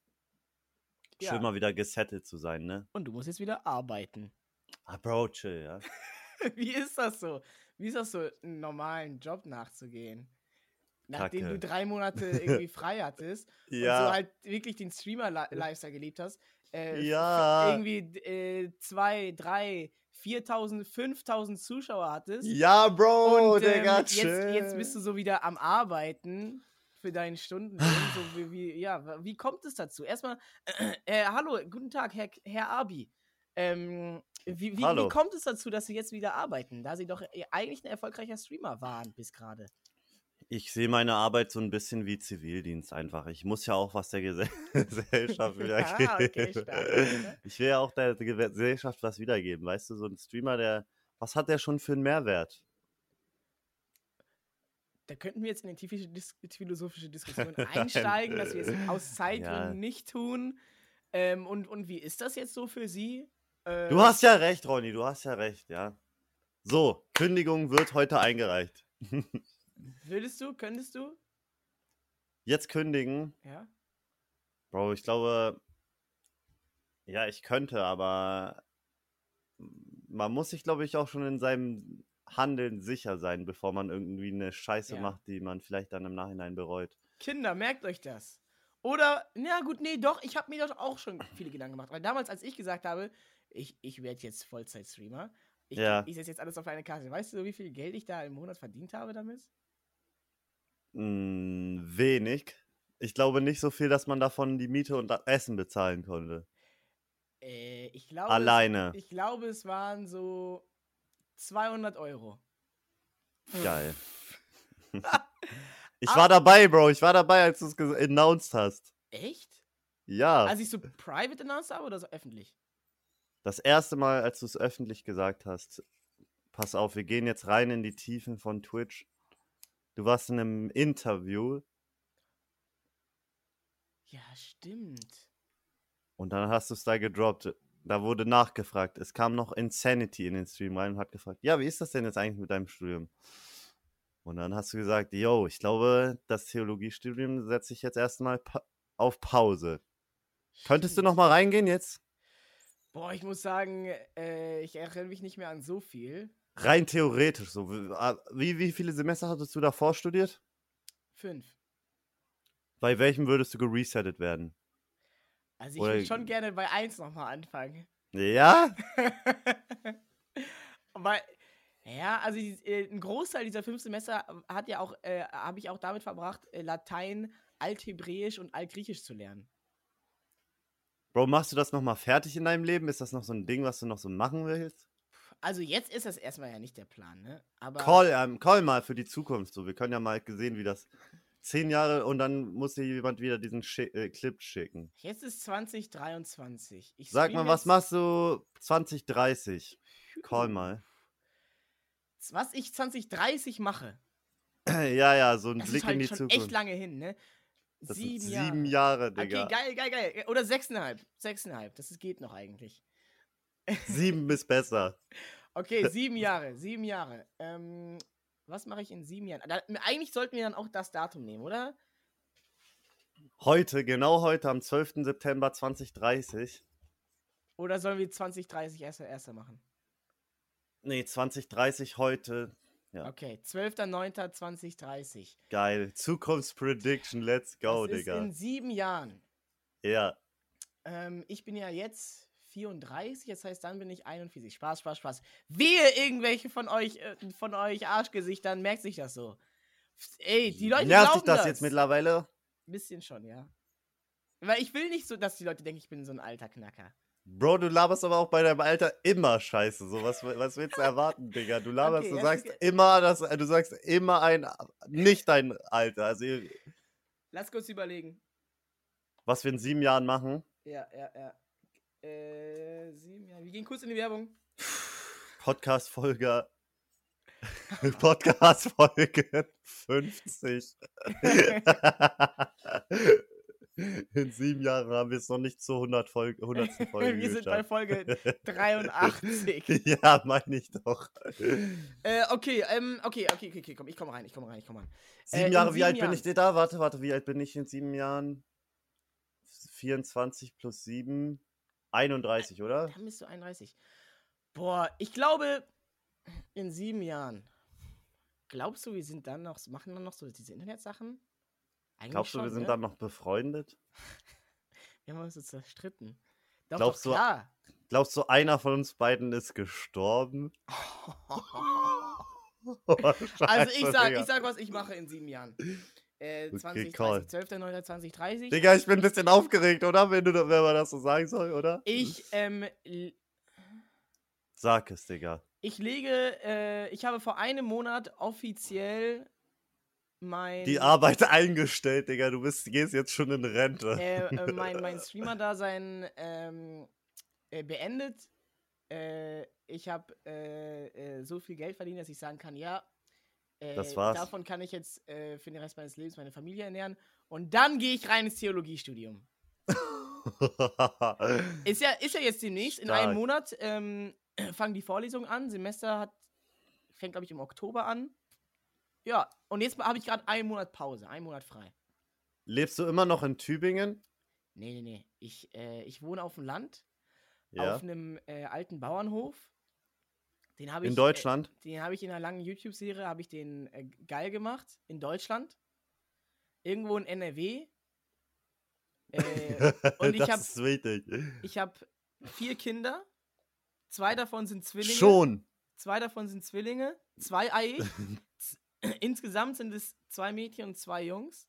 Schön mal wieder gesettelt zu sein, ne? Und du musst jetzt wieder arbeiten. Ah, Bro, chill, ja. Wie ist das so? Wie ist das so, einen normalen Job nachzugehen? Nachdem Kacke. du drei Monate irgendwie frei hattest und so Ja, halt wirklich den Streamer-Lifestyle gelebt hast. Äh, Ja. Irgendwie äh, zwei, drei, 4000, 5000 Zuschauer hattest. ja, Bro, und ähm, Digga, jetzt, chill. jetzt bist du so wieder am Arbeiten für deinen Stundenlohn. so wie, wie, ja, wie kommt es dazu? Erstmal, äh, hallo, guten Tag, Herr, Herr Abi. Ähm, wie, wie, wie kommt es dazu, dass Sie jetzt wieder arbeiten, da Sie doch äh, eigentlich ein erfolgreicher Streamer waren bis gerade? Ich sehe meine Arbeit so ein bisschen wie Zivildienst einfach. Ich muss ja auch was der Gese- Gesellschaft wiedergeben. Ah, okay, stark, ne? Ich will ja auch der Gesellschaft was wiedergeben. Weißt du, so ein Streamer, der, was hat der schon für einen Mehrwert? Da könnten wir jetzt in eine tiefe Dis philosophische Diskussion einsteigen, dass wir es aus Zeitgründen Ja. nicht tun. Ähm, und, und wie ist das jetzt so für Sie? Äh, Du hast ja recht, Ronny, du hast ja recht, ja. So, Kündigung wird heute eingereicht. Würdest du, könntest du? Jetzt kündigen, Ja. Bro, ich glaube, ja, ich könnte, aber man muss sich, glaube ich, auch schon in seinem Handeln sicher sein, bevor man irgendwie eine Scheiße Ja. macht, die man vielleicht dann im Nachhinein bereut. Kinder, merkt euch das. Oder, na gut, nee, doch, ich habe mir doch auch schon viele Gedanken gemacht. Weil damals, als ich gesagt habe, ich, ich werde jetzt Vollzeit-Streamer, ich, Ja. ich setze jetzt alles auf eine Karte. Weißt du, wie viel Geld ich da im Monat verdient habe damit? Mm, wenig. Ich glaube nicht so viel, dass man davon die Miete und das Essen bezahlen konnte. Äh, ich glaube. Alleine. Es, ich glaube, es waren so 200 Euro. Geil. ich war dabei, Bro. Ich war dabei, als du es announced hast. Echt? Ja. Als ich so private announced habe oder so öffentlich? Das erste Mal, als du es öffentlich gesagt hast, pass auf, wir gehen jetzt rein in die Tiefen von Twitch. Du warst in einem Interview Ja, stimmt. und dann hast du es da gedroppt. Da wurde nachgefragt. Es kam noch Insanity in den Stream rein und hat gefragt, ja, wie ist das denn jetzt eigentlich mit deinem Studium? Und dann hast du gesagt, yo, ich glaube, das Theologiestudium setze ich jetzt erstmal pa auf Pause. Könntest du Stimmt. noch mal reingehen jetzt? Boah, ich muss sagen, äh, ich erinnere mich nicht mehr an so viel. Rein theoretisch so. Wie, wie viele Semester hattest du davor studiert? Fünf. Bei welchem würdest du geresettet werden? Also ich würde schon gerne bei 1 nochmal anfangen. Ja? Weil, ja, also äh, ein Großteil dieser fünf Semester hat ja auch, äh, habe ich auch damit verbracht, äh, Latein, Althebräisch und Altgriechisch zu lernen. Bro, machst du das nochmal fertig in deinem Leben? Ist das noch so ein Ding, was du noch so machen willst? Also jetzt ist das erstmal ja nicht der Plan, ne? Aber Call, ähm, call mal für die Zukunft. So, wir können ja mal sehen, wie das. Zehn Jahre und dann muss dir jemand wieder diesen Schi äh, Clip schicken. jetzt ist 2023. Ich Sag mal, was machst du 2030? Call mal. Was ich 2030 mache, ja, ja, so ein das Blick ist halt in die schon Zukunft. echt lange hin, ne? das sieben Jahre. sieben Jahre, Digga. Okay, geil, geil, geil. Oder sechseinhalb. Sechseinhalb. Das ist- geht noch eigentlich. Sieben ist besser. Okay, sieben Jahre. Sieben Jahre. Ähm, was mache ich in sieben Jahren? Da, eigentlich sollten wir dann auch das Datum nehmen, oder? Heute, genau heute, am 12. September 2030. Oder sollen wir 2030 erst erster machen? Nee, 2030 heute. Ja. Okay, 12.09.2030. Geil. Zukunftsprediction, let's go, das ist Digga. in sieben Jahren. Ja. Ähm, ich bin ja jetzt 34, das heißt, dann bin ich 41. Spaß, Spaß, Spaß. Wehe irgendwelche von euch, äh, von euch Arschgesichtern, merkt sich das so. Ey, die Leute Nervt dich glauben das, das jetzt mittlerweile? Bisschen schon, ja. Weil ich will nicht so, dass die Leute denken, ich bin so ein alter Knacker. Bro, du laberst aber auch bei deinem Alter immer Scheiße. So, was, was willst du erwarten, Digga? Du laberst, Okay, du sagst okay. immer, dass, du sagst immer ein, nicht dein Alter. Also, Lass kurz überlegen. was wir in sieben Jahren machen. Ja, ja, ja. Äh, sieben Jahre. Wir gehen kurz in die Werbung. Podcast-Folge. Podcast-Folge 50. In sieben Jahren haben wir es noch nicht zur 100 Folge, 100. Folge Wir sind bei. Folge 83. ja, meine ich doch. äh, okay, ähm, okay, okay, okay, okay, komm, ich komme rein, ich komme rein, ich komme rein. Sieben in Jahre, wie sieben alt bin Jahren. ich denn da? Warte, warte, wie alt bin ich in sieben Jahren? 24 plus 7, 31, oder? Dann bist du 31. Boah, ich glaube, in sieben Jahren. Glaubst du, wir sind dann noch, machen dann noch so diese Internetsachen? Eigentlich Glaubst du, wir schon, sind ne? dann noch befreundet? Wir haben uns so zerstritten. Doch, Glaubst doch, du- klar. Glaubst du, einer von uns beiden ist gestorben? also ich sag, Digga. ich sag, was ich mache in sieben Jahren. Äh, Okay, 2030, call. 12.09. 2030. Digga, ich bin ein bisschen aufgeregt, oder? Wenn, du, wenn man das so sagen soll, oder? Ich, ähm, Sag es, Digga. ich lege, äh, ich habe vor einem Monat offiziell mein, Die Arbeit eingestellt, Digga. Du bist, gehst jetzt schon in Rente. äh, äh, mein, mein Streamer-Dasein ähm, äh, beendet. Äh, ich habe äh, so viel Geld verdient, dass ich sagen kann, ja, äh, Das war's. davon kann ich jetzt äh, für den Rest meines Lebens meine Familie ernähren. Und dann gehe ich rein ins Theologiestudium. Ist ja, ist ja jetzt demnächst, in einem Stark. Monat ähm, fangen die Vorlesungen an. Semester hat, fängt, glaube ich, im Oktober an. Ja, und jetzt habe ich gerade einen Monat Pause, einen Monat frei. Lebst du immer noch in Tübingen? Nee, nee, nee. Ich, äh, ich wohne auf dem Land, Ja. auf einem äh, alten Bauernhof. Den habe In ich, Deutschland? Äh, den habe ich in einer langen YouTube-Serie, habe ich den äh, geil gemacht. In Deutschland. Irgendwo in NRW. Äh, und ich das hab- ist wichtig. ich habe vier Kinder. Zwei davon sind Zwillinge. Schon. Zwei davon sind Zwillinge. Zwei Ei. Insgesamt sind es zwei Mädchen und zwei Jungs.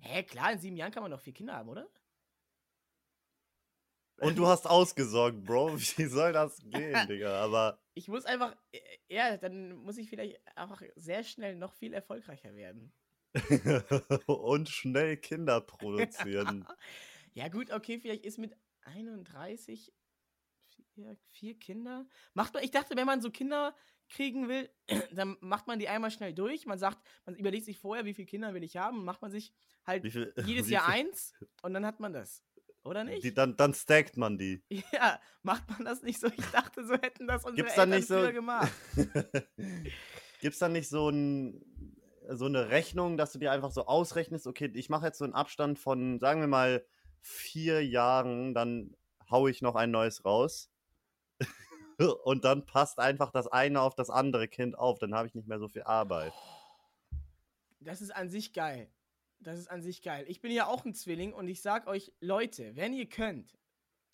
Hä, klar, in sieben Jahren kann man doch vier Kinder haben, oder? Und du hast ausgesorgt, Bro. Wie soll das gehen, Digga? Aber Ich muss einfach, äh, ja, dann muss ich vielleicht einfach sehr schnell noch viel erfolgreicher werden. und schnell Kinder produzieren. Ja, gut, okay, vielleicht ist mit 31 vier, vier Kinder. Macht man, ich dachte, wenn man so Kinder kriegen will, dann macht man die einmal schnell durch. Man sagt, man überlegt sich vorher, wie viele Kinder will ich haben, macht man sich halt viel, jedes Jahr eins und dann hat man das. Oder nicht? Die, dann, dann stackt man die. ja, macht man das nicht so? Ich dachte, so hätten das unsere Gibt's Eltern nicht so- früher gemacht. Gibt es da nicht so, ein, so eine Rechnung, dass du dir einfach so ausrechnest, okay, ich mache jetzt so einen Abstand von, sagen wir mal, vier Jahren, dann hau ich noch ein neues raus. Und dann passt einfach das eine auf das andere Kind auf. Dann habe ich nicht mehr so viel Arbeit. Das ist an sich geil. Das ist an sich geil. Ich bin ja auch ein Zwilling und ich sag euch, Leute, wenn ihr könnt,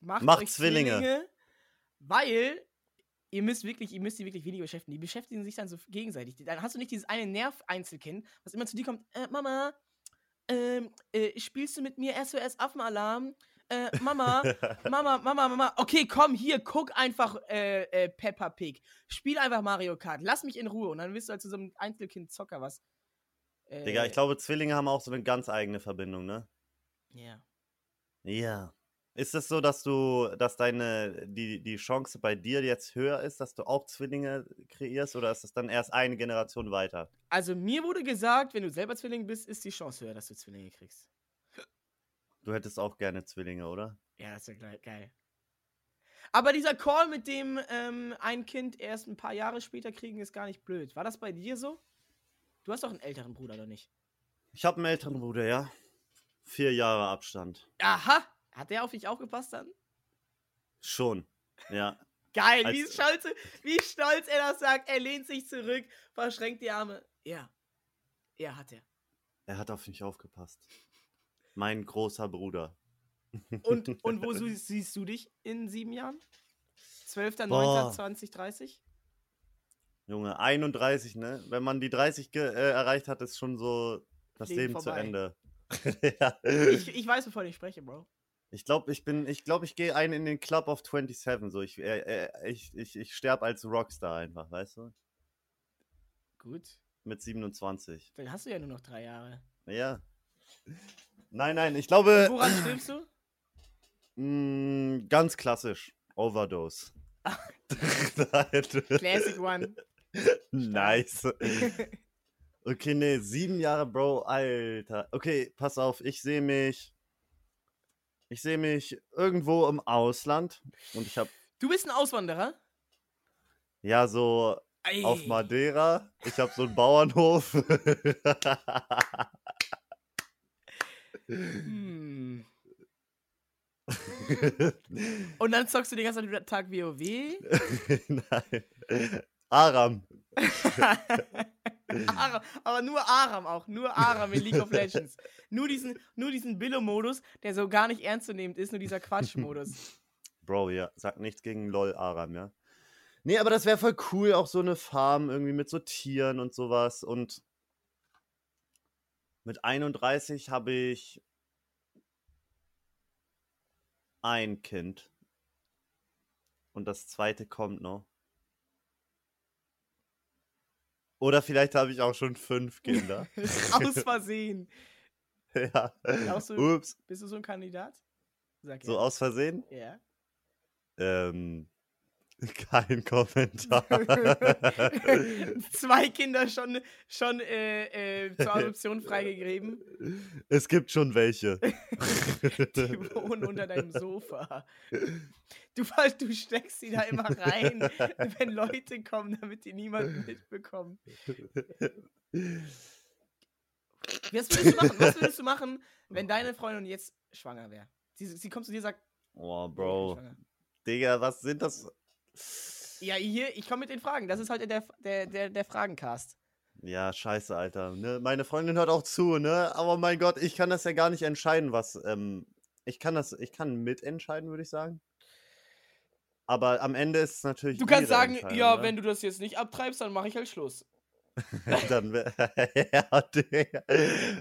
macht, Macht euch Zwillinge. weil ihr müsst wirklich, ihr müsst die wirklich weniger beschäftigen. Die beschäftigen sich dann so gegenseitig. Dann hast du nicht dieses eine Nerv-Einzelkind, was immer zu dir kommt, äh, Mama, ähm, äh, spielst du mit mir SOS Affenalarm? Äh, Mama, Mama, Mama, Mama, okay, komm, hier, guck einfach äh, äh, Peppa Pig. Spiel einfach Mario Kart. Lass mich in Ruhe. Und dann wirst du halt zu so einem Einzelkind-Zocker, was. Äh, Digga, ich glaube, Zwillinge haben auch so eine ganz eigene Verbindung, ne? Ja. Ja. Ist es so, dass du, dass deine, die, die Chance bei dir jetzt höher ist, dass du auch Zwillinge kreierst oder ist es dann erst eine Generation weiter? Also, mir wurde gesagt, wenn du selber Zwilling bist, ist die Chance höher, dass du Zwillinge kriegst. Du hättest auch gerne Zwillinge, oder? Ja, das ist ja gleich- geil. Aber dieser Call mit dem ähm, ein Kind erst ein paar Jahre später kriegen, ist gar nicht blöd. War das bei dir so? Du hast doch einen älteren Bruder, oder nicht? Ich habe einen älteren Bruder, ja. Vier Jahre Abstand. Aha! Hat der auf dich aufgepasst dann? Schon. Ja. Geil, Als- wie, stolz, wie stolz er das sagt. Er lehnt sich zurück, verschränkt die Arme. Ja. Ja, hat er. Er hat auf mich aufgepasst. Mein großer Bruder. Und, und wo sie- siehst du dich in sieben Jahren? 12.09.2030? Boah. 2030? Junge, 31, ne? Wenn man die 30 ge äh, erreicht hat, ist schon so das Leben Leben, zu. Ende. ja. Ich, ich weiß, wovon ich spreche, Bro. Ich glaube, ich bin, ich glaube, ich gehe ein in den Club of 27. So, ich, äh, äh, ich, ich, ich sterbe als Rockstar einfach, weißt du? Gut. Mit 27. Dann hast du ja nur noch drei Jahre. Ja. Nein, nein, ich glaube. Woran stirbst du? mh, ganz klassisch. Overdose. Classic One. nice. Okay, nee, sieben Jahre, Bro, Alter. Okay, pass auf, ich sehe mich. Ich sehe mich irgendwo im Ausland und ich habe Du bist ein Auswanderer? ja so Ei. auf Madeira. Ich habe so einen Bauernhof. Hm. Und dann zockst du den ganzen Tag WoW? Nein. Aram. Aram, aber nur Aram auch, nur Aram in League of Legends. Nur diesen, nur diesen Billo-Modus, der so gar nicht ernstzunehmend ist, nur dieser Quatsch-Modus. Bro, ja, sag nichts gegen LOL Aram, ja. Nee, aber das wäre voll cool, auch so eine Farm irgendwie mit so Tieren und sowas. Und mit 31 habe ich ein Kind. Und das zweite kommt noch. Oder vielleicht habe ich auch schon fünf Kinder. Aus Versehen. ja. Du- Ups. Bist du so ein Kandidat? Sag So aus Versehen? Ja. Ähm, kein Kommentar. Zwei Kinder schon, schon äh, äh, zur Adoption freigegeben. es gibt schon welche. Die wohnen unter deinem Sofa. Du, du steckst sie da immer rein, wenn Leute kommen, damit die niemand mitbekommen. Was würdest du machen? Was würdest du machen, wenn deine Freundin jetzt schwanger wäre? Sie, sie kommt zu dir und sagt, Oh, "Nee, ich bin Bro. schwanger." Digga, was sind das? Ja, hier, ich komme mit den Fragen. Das ist heute der, der, der, der Fragencast. Ja, scheiße, Alter. Ne? Meine Freundin hört auch zu, ne? Aber mein Gott, ich kann das ja gar nicht entscheiden, was. Ähm, ich kann das, ich kann mitentscheiden, würde ich sagen. Aber am Ende ist es natürlich. Du kannst sagen, ja, ne? wenn du das jetzt nicht abtreibst, dann mache ich halt Schluss. dann ja.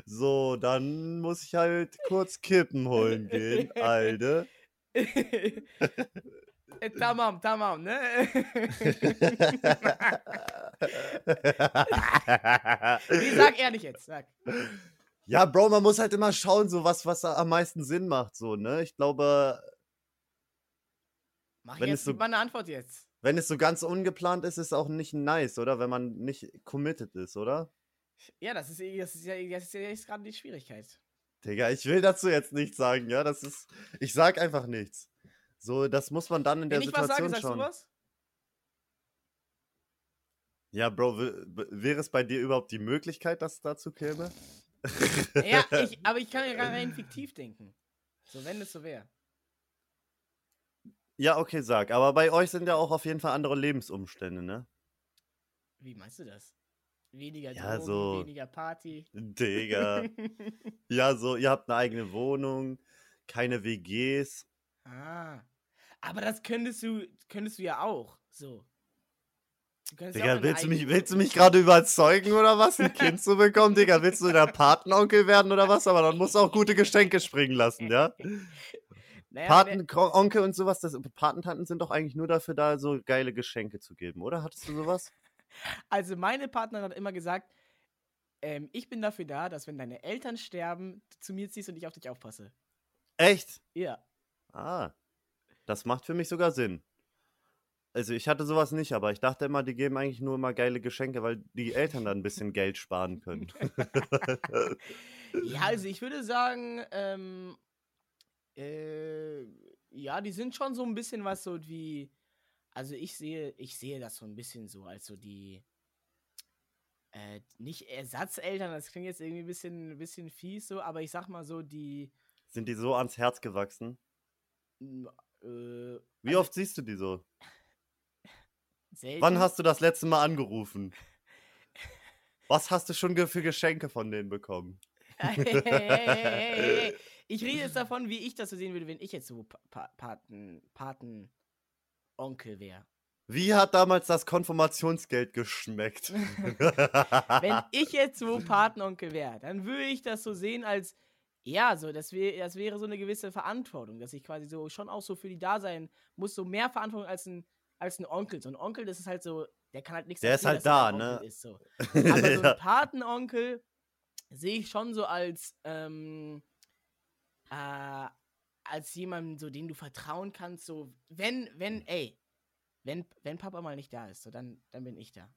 So, dann muss ich halt kurz Kippen holen gehen, Alter. Äh, tamam, tamam, ne? nee, sag ehrlich jetzt, sag. Ja, Bro, man muss halt immer schauen, so was, was am meisten Sinn macht, so, ne? Ich glaube, Mach Wenn es jetzt so- gib mal eine Antwort jetzt. wenn es so ganz ungeplant ist, ist es auch nicht nice, oder? Wenn man nicht committed ist, oder? Ja, das ist, das ist ja das ist ja jetzt gerade die Schwierigkeit. Digga, ich will dazu jetzt nichts sagen, ja? Das ist. Ich sag einfach nichts. So, das muss man dann in der Wenn ich was Situation sage, sagst schauen. du was? Ja, Bro, wäre es bei dir überhaupt die Möglichkeit, dass es dazu käme? Ja, ich, aber ich kann ja gar rein fiktiv denken. So, wenn es so wäre. Ja, okay, sag. Aber bei euch sind ja auch auf jeden Fall andere Lebensumstände, ne? Wie meinst du das? Weniger Ja, Drogen, so- weniger Party. Digga. ja, so, ihr habt eine eigene Wohnung, keine WGs. Ah. Aber das könntest du, könntest du ja auch. So. Du auch Digga, eine willst du mich, willst du mich gerade überzeugen oder was, ein Kind zu bekommen? Digga, willst du der Patenonkel werden oder was? Aber dann musst du auch gute Geschenke springen lassen, ja? Naja, Patenonkel und sowas, das, Patentanten sind doch eigentlich nur dafür da, so geile Geschenke zu geben, oder? Hattest du sowas? Also meine Partnerin hat immer gesagt, ähm, ich bin dafür da, dass wenn deine Eltern sterben, du zu mir ziehst und ich auf dich aufpasse. Echt? Ja. Ah, das macht für mich sogar Sinn. Also ich hatte sowas nicht, aber ich dachte immer, die geben eigentlich nur immer geile Geschenke, weil die Eltern dann ein bisschen Geld sparen können. Ja, also ich würde sagen, ähm, äh, ja, die sind schon so ein bisschen was so wie, also ich sehe, ich sehe das so ein bisschen so als so die, äh, nicht Ersatzeltern, das klingt jetzt irgendwie ein bisschen, ein bisschen fies so, aber ich sag mal so die, Sind die so ans Herz gewachsen? Äh, Wie Also- oft siehst du die so? selten. Wann hast du das letzte Mal angerufen? Was hast du schon für Geschenke von denen bekommen? Hey, hey, hey. Ich rede jetzt davon, wie ich das so sehen würde, wenn ich jetzt so pa Paten, Paten Onkel wäre. Wie hat damals das Konfirmationsgeld geschmeckt? Wenn ich jetzt so Patenonkel wäre, dann würde ich das so sehen als, Ja, so, das, wär, das wäre so eine gewisse Verantwortung, dass ich quasi so schon auch so für die da sein muss, so mehr Verantwortung als ein, als ein Onkel. So ein Onkel, das ist halt so, der kann halt nichts Der ist dafür, halt da, ne? Ist, so. Aber so Ja. ein Patenonkel sehe ich schon so als, ähm, äh, als jemanden, so den du vertrauen kannst, so, wenn, wenn, ey, wenn, wenn Papa mal nicht da ist, so, dann, dann bin ich da.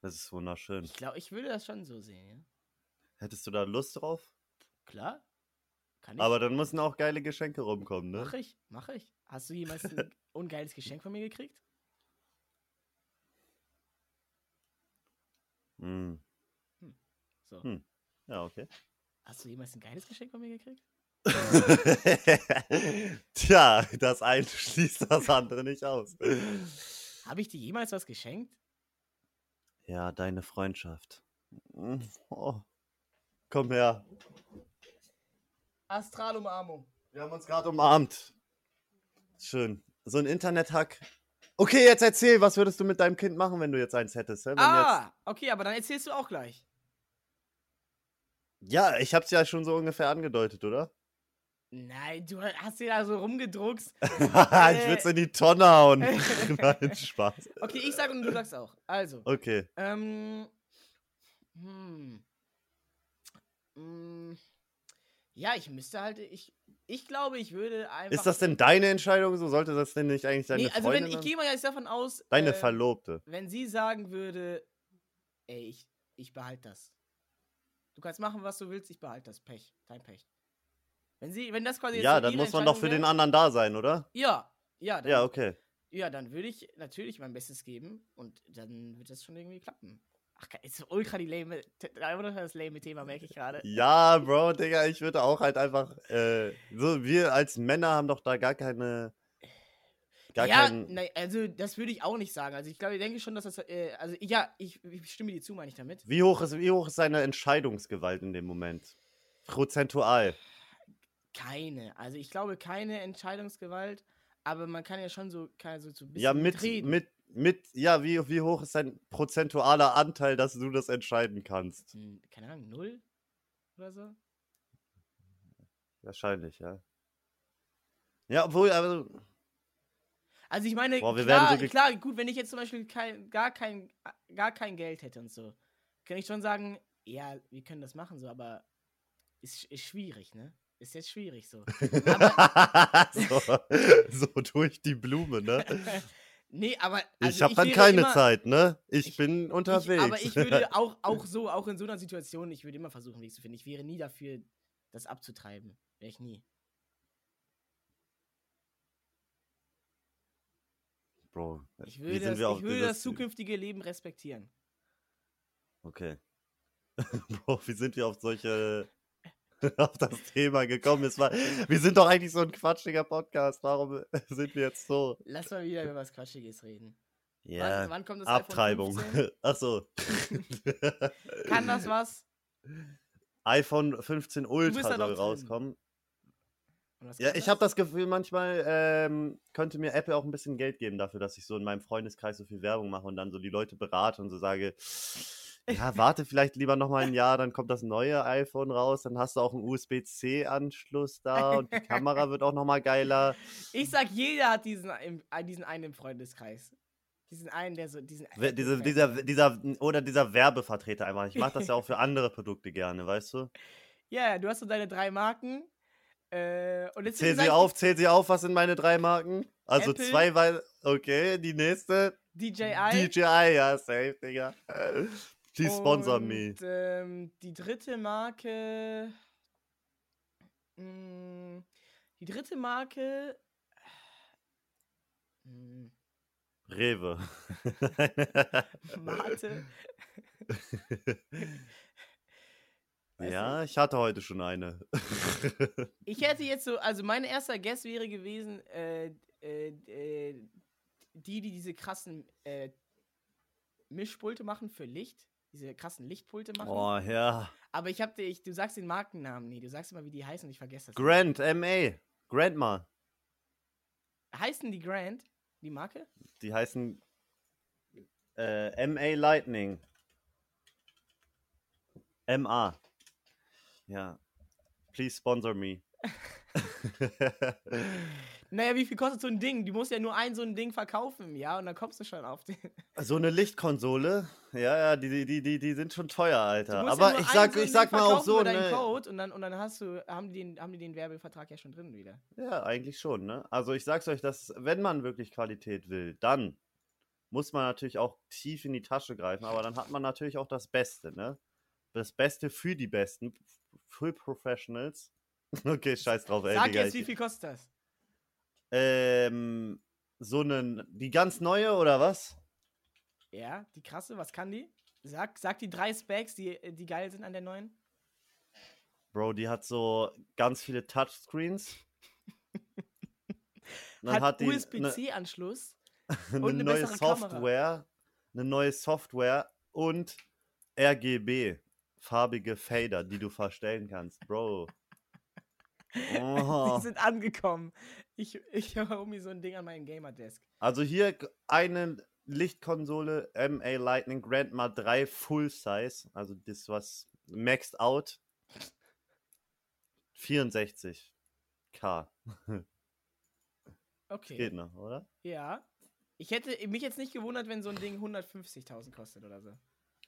Das ist wunderschön. Ich glaube, ich würde das schon so sehen, ja. Hättest du da Lust drauf? Klar. Kann ich. Aber dann müssen auch geile Geschenke rumkommen, ne? Mach ich, mach ich. Hast du jemals ein ungeiles Geschenk von mir gekriegt? Mm. So. Hm. Ja, okay. Hast du jemals ein geiles Geschenk von mir gekriegt? Tja, das eine schließt das andere nicht aus. Habe ich dir jemals was geschenkt? Ja, deine Freundschaft. Oh. Komm her. Astralumarmung. Wir haben uns gerade umarmt. Schön. So ein Internet-Hack. Okay, jetzt erzähl, was würdest du mit deinem Kind machen, wenn du jetzt eins hättest? Ah, okay, aber dann erzählst du auch gleich. jetzt... Ja, ich hab's ja schon so ungefähr angedeutet, oder? Nein, du hast dir da so rumgedruckst. ich würd's in die Tonne hauen. Nein, Spaß. Okay, ich sag und du sagst auch. Also, Okay. ähm. Hm. Hm. Ja, ich müsste halt. Ich, ich glaube, ich würde einfach. Ist das denn deine Entscheidung so? Sollte das denn nicht eigentlich deine Nee, also wenn Freundin ich sein? gehe mal jetzt davon aus. Deine äh, Verlobte. wenn sie sagen würde, ey, ich, ich behalte das. Du kannst machen, was du willst, ich behalte das. Pech. Dein Pech. Wenn sie, wenn das quasi Ja, dann muss man doch für Entscheidung den anderen da sein, oder? Ja, ja, dann, Ja, okay. ja, dann würde ich natürlich mein Bestes geben und dann wird das schon irgendwie klappen. Ach, ist ultra die lame, ultra das lame Thema, merke ich gerade. Ja, Bro, Digga, ich würde auch halt einfach, äh, so, wir als Männer haben doch da gar keine, gar ja, keinen, nein, also das würde ich auch nicht sagen. Also ich glaube, ich denke schon, dass das, äh, also ja, ich, ich stimme dir zu, meine ich damit. wie hoch ist, wie hoch ist seine Entscheidungsgewalt in dem Moment? Prozentual. Keine. Also ich glaube keine Entscheidungsgewalt, aber man kann ja schon so, kann so, so ein bisschen Ja, mit, mitreden. mit, mit, ja, wie, wie hoch ist sein prozentualer Anteil, dass du das entscheiden kannst? Hm, keine Ahnung, null oder so. Wahrscheinlich, ja. Ja, obwohl, also, Also ich meine, Boah, klar, so klar, gut, wenn ich jetzt zum Beispiel kein, gar, kein, gar kein Geld hätte und so, kann ich schon sagen, ja, wir können das machen so, aber ist, ist schwierig, ne? Ist jetzt schwierig so. so, so durch die Blume, ne? nee, aber ich also habe dann keine immer- Zeit, ne? Ich, Ich- bin unterwegs. Ich, aber ich würde auch, auch so, auch in so einer Situation, ich würde immer versuchen, einen Weg zu finden. Ich wäre nie dafür, das abzutreiben. Wäre ich nie. Bro, Ich wie würde, das, ich würde dieses- das zukünftige Leben respektieren. Okay. Bro, wie sind wir auf solche auf das Thema gekommen? War, wir sind doch eigentlich so ein quatschiger Podcast. Warum sind wir jetzt so? Lass mal wieder über was Quatschiges reden. Ja, Wann, wann kommt das Abtreibung. iPhone 15? Ach so. Kann das was? iPhone 15 bist Ultra soll rauskommen. Ja, ich habe das Gefühl, manchmal ähm, könnte mir Apple auch ein bisschen Geld geben dafür, dass ich so in meinem Freundeskreis so viel Werbung mache und dann so die Leute berate und so sage, ja, warte vielleicht lieber noch mal ein Jahr, dann kommt das neue iPhone raus, dann hast du auch einen USB-C-Anschluss da und die Kamera wird auch noch mal geiler. Ich sag, jeder hat diesen, äh, diesen einen im Freundeskreis. Diesen einen, der so, diesen. Diese, dieser, dieser, oder dieser Werbevertreter einfach. Ich mache das ja auch für andere Produkte gerne, weißt du? Ja, ja, du hast so deine drei Marken. Äh, und jetzt Zähl sie auf, zähl sie auf, was sind meine drei Marken? Also Apple. zwei, weil, okay, die nächste, DJI. DJI, ja, safe, Digga. Please sponsor und, me. Ähm, die dritte Marke. Mh, die dritte Marke. Mh, Rewe. Mate. Ja, ich hatte heute schon eine. Ich hätte jetzt so, also mein erster Guess wäre gewesen, äh, äh, äh, die, die diese krassen äh, Mischpulte machen für Licht. Diese krassen Lichtpulte machen. oh, ja. Aber ich hab dir, ich, du sagst den Markennamen nie. Du sagst immer, wie die heißen und ich vergesse das. Grand, MA. Grandma. Heißen die Grand, die Marke? Die heißen äh, MA Lightning. MA. Ja. please sponsor me. Naja, wie viel kostet so ein Ding? Du musst ja nur ein so ein Ding verkaufen, ja, und dann kommst du schon auf den. so eine Lichtkonsole, ja, ja, die, die, die, die sind schon teuer, Alter. ja Aber nur ich sag, so ich sag mal auch so, ne? Code und dann, und dann hast du, haben die, den, haben die den Werbevertrag ja schon drin wieder. Ja, eigentlich schon, ne? Also ich sag's euch, dass, wenn man wirklich Qualität will, dann muss man natürlich auch tief in die Tasche greifen, aber dann hat man natürlich auch das Beste, ne? Das Beste für die Besten, für Professionals. Okay, scheiß drauf, ey, Sag jetzt, wie viel kostet das? Ähm, so einen, die ganz neue oder was? Ja, die krasse, was kann die? Sag, sag die drei Specs, die, die geil sind an der neuen. Bro, die hat so ganz viele Touchscreens. Dann Hat, hat die ne USB-C-Anschluss. eine eine neue bessere Kamera. Software, eine neue Software und RGB, farbige Fader, die du verstellen kannst, Bro. Oh. Die sind angekommen. Ich, ich hole mir so ein Ding an meinem Gamer-Desk. Also hier eine Lichtkonsole MA Lightning Grandma 3 Full Size, also das was maxed out 64k. Okay. Geht noch, oder? Ja. Ich hätte mich jetzt nicht gewundert, wenn so ein Ding 150.000 kostet oder so.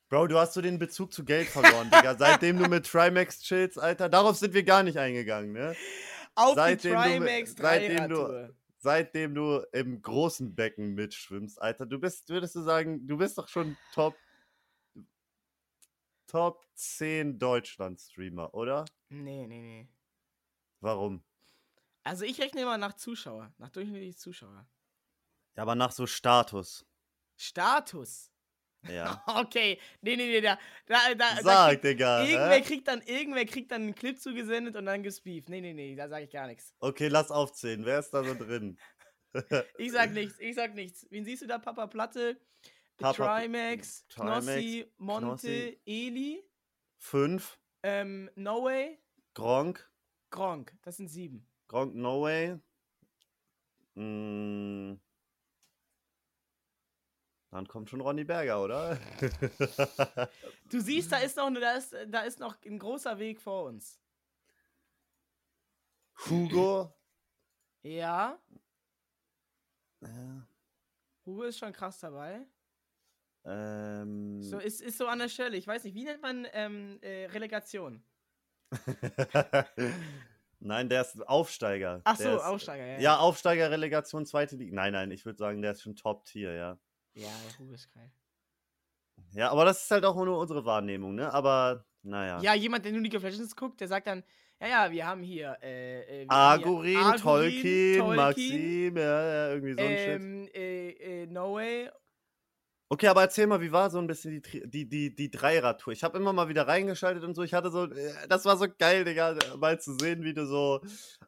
Bro, du hast so den Bezug zu Geld verloren, Digga. Seitdem du mit Trimax chillst, Alter. Darauf sind wir gar nicht eingegangen, ne? Auf Seitdem die du- Trimax seitdem du- 3 Seitdem du im großen Becken mitschwimmst, Alter. Du bist, würdest du sagen, du bist doch schon Top, Top 10 Deutschland-Streamer, oder? Nee, nee, nee. Warum? Also ich rechne immer nach Zuschauer, nach durchschnittlichen Zuschauer. Ja, aber nach so Status. Status. Ja. Okay, nee, nee, nee, da, da, da, Sag, kriegt, Digga. irgendwer hä? kriegt dann, irgendwer kriegt dann einen Clip zugesendet und dann gibt's Beef. Nee, nee, nee, da sage ich gar nichts. Okay, lass aufzählen. Wer ist da so drin? Ich sag nichts, ich sag nichts. Wen siehst du da? Papa Platte, Papa- Trimax, Trimax, Knossi, Monte, Knossi. Eli, Fünf. ähm, No Way, Gronk. Gronk. Das sind sieben. Gronk No Way. Mm. Dann kommt schon Ronny Berger, oder? Du siehst, da ist noch, ne- da ist, da ist noch ein großer Weg vor uns. Hugo. Ja, Ja. Hugo ist schon krass dabei. Ähm. So, ist, ist so an der Stelle. Ich weiß nicht, wie nennt man ähm, äh, Relegation? nein, der ist Aufsteiger. Ach so, ist, Aufsteiger, ja. Ja, Aufsteiger, Relegation, zweite Liga. Nein, nein, ich würde sagen, der ist schon Top-Tier, ja. Ja, Hugo ist geil. Ja, aber das ist halt auch nur unsere Wahrnehmung, ne? Aber, naja. Ja, jemand, der nur League of Legends guckt, der sagt dann, ja, ja, wir haben hier, äh, äh, Agurin, Arguin, Tolkien, Tolkien, Maxim, ja, ja, irgendwie so ein Shit. ähm, äh, äh, No Way. Okay, aber erzähl mal, wie war so ein bisschen die, die, die, die Dreierradtour? Ich habe immer mal wieder reingeschaltet und so. Ich hatte so, äh, das war so geil, Digga, mal zu sehen, wie du so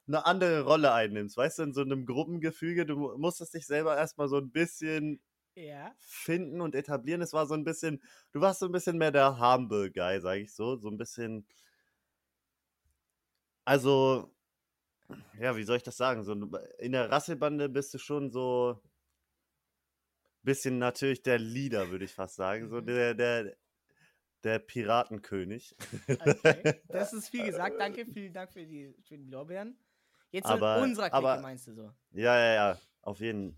eine andere Rolle einnimmst. Weißt du, in so einem Gruppengefüge, du mu- musstest dich selber erstmal so ein bisschen Ja. finden und etablieren. Es war so ein bisschen, du warst so ein bisschen mehr der Humble Guy, sag ich so. So ein bisschen, also, ja, wie soll ich das sagen? So, in der Rasselbande bist du schon so bisschen natürlich der Leader, würde ich fast sagen. So Mhm. der, der, der Piratenkönig. Okay. Das ist viel gesagt. Danke, vielen Dank für die, für die Lorbeeren. Jetzt Aber- unserer Clique, aber- meinst du so? Ja, ja, ja, auf jeden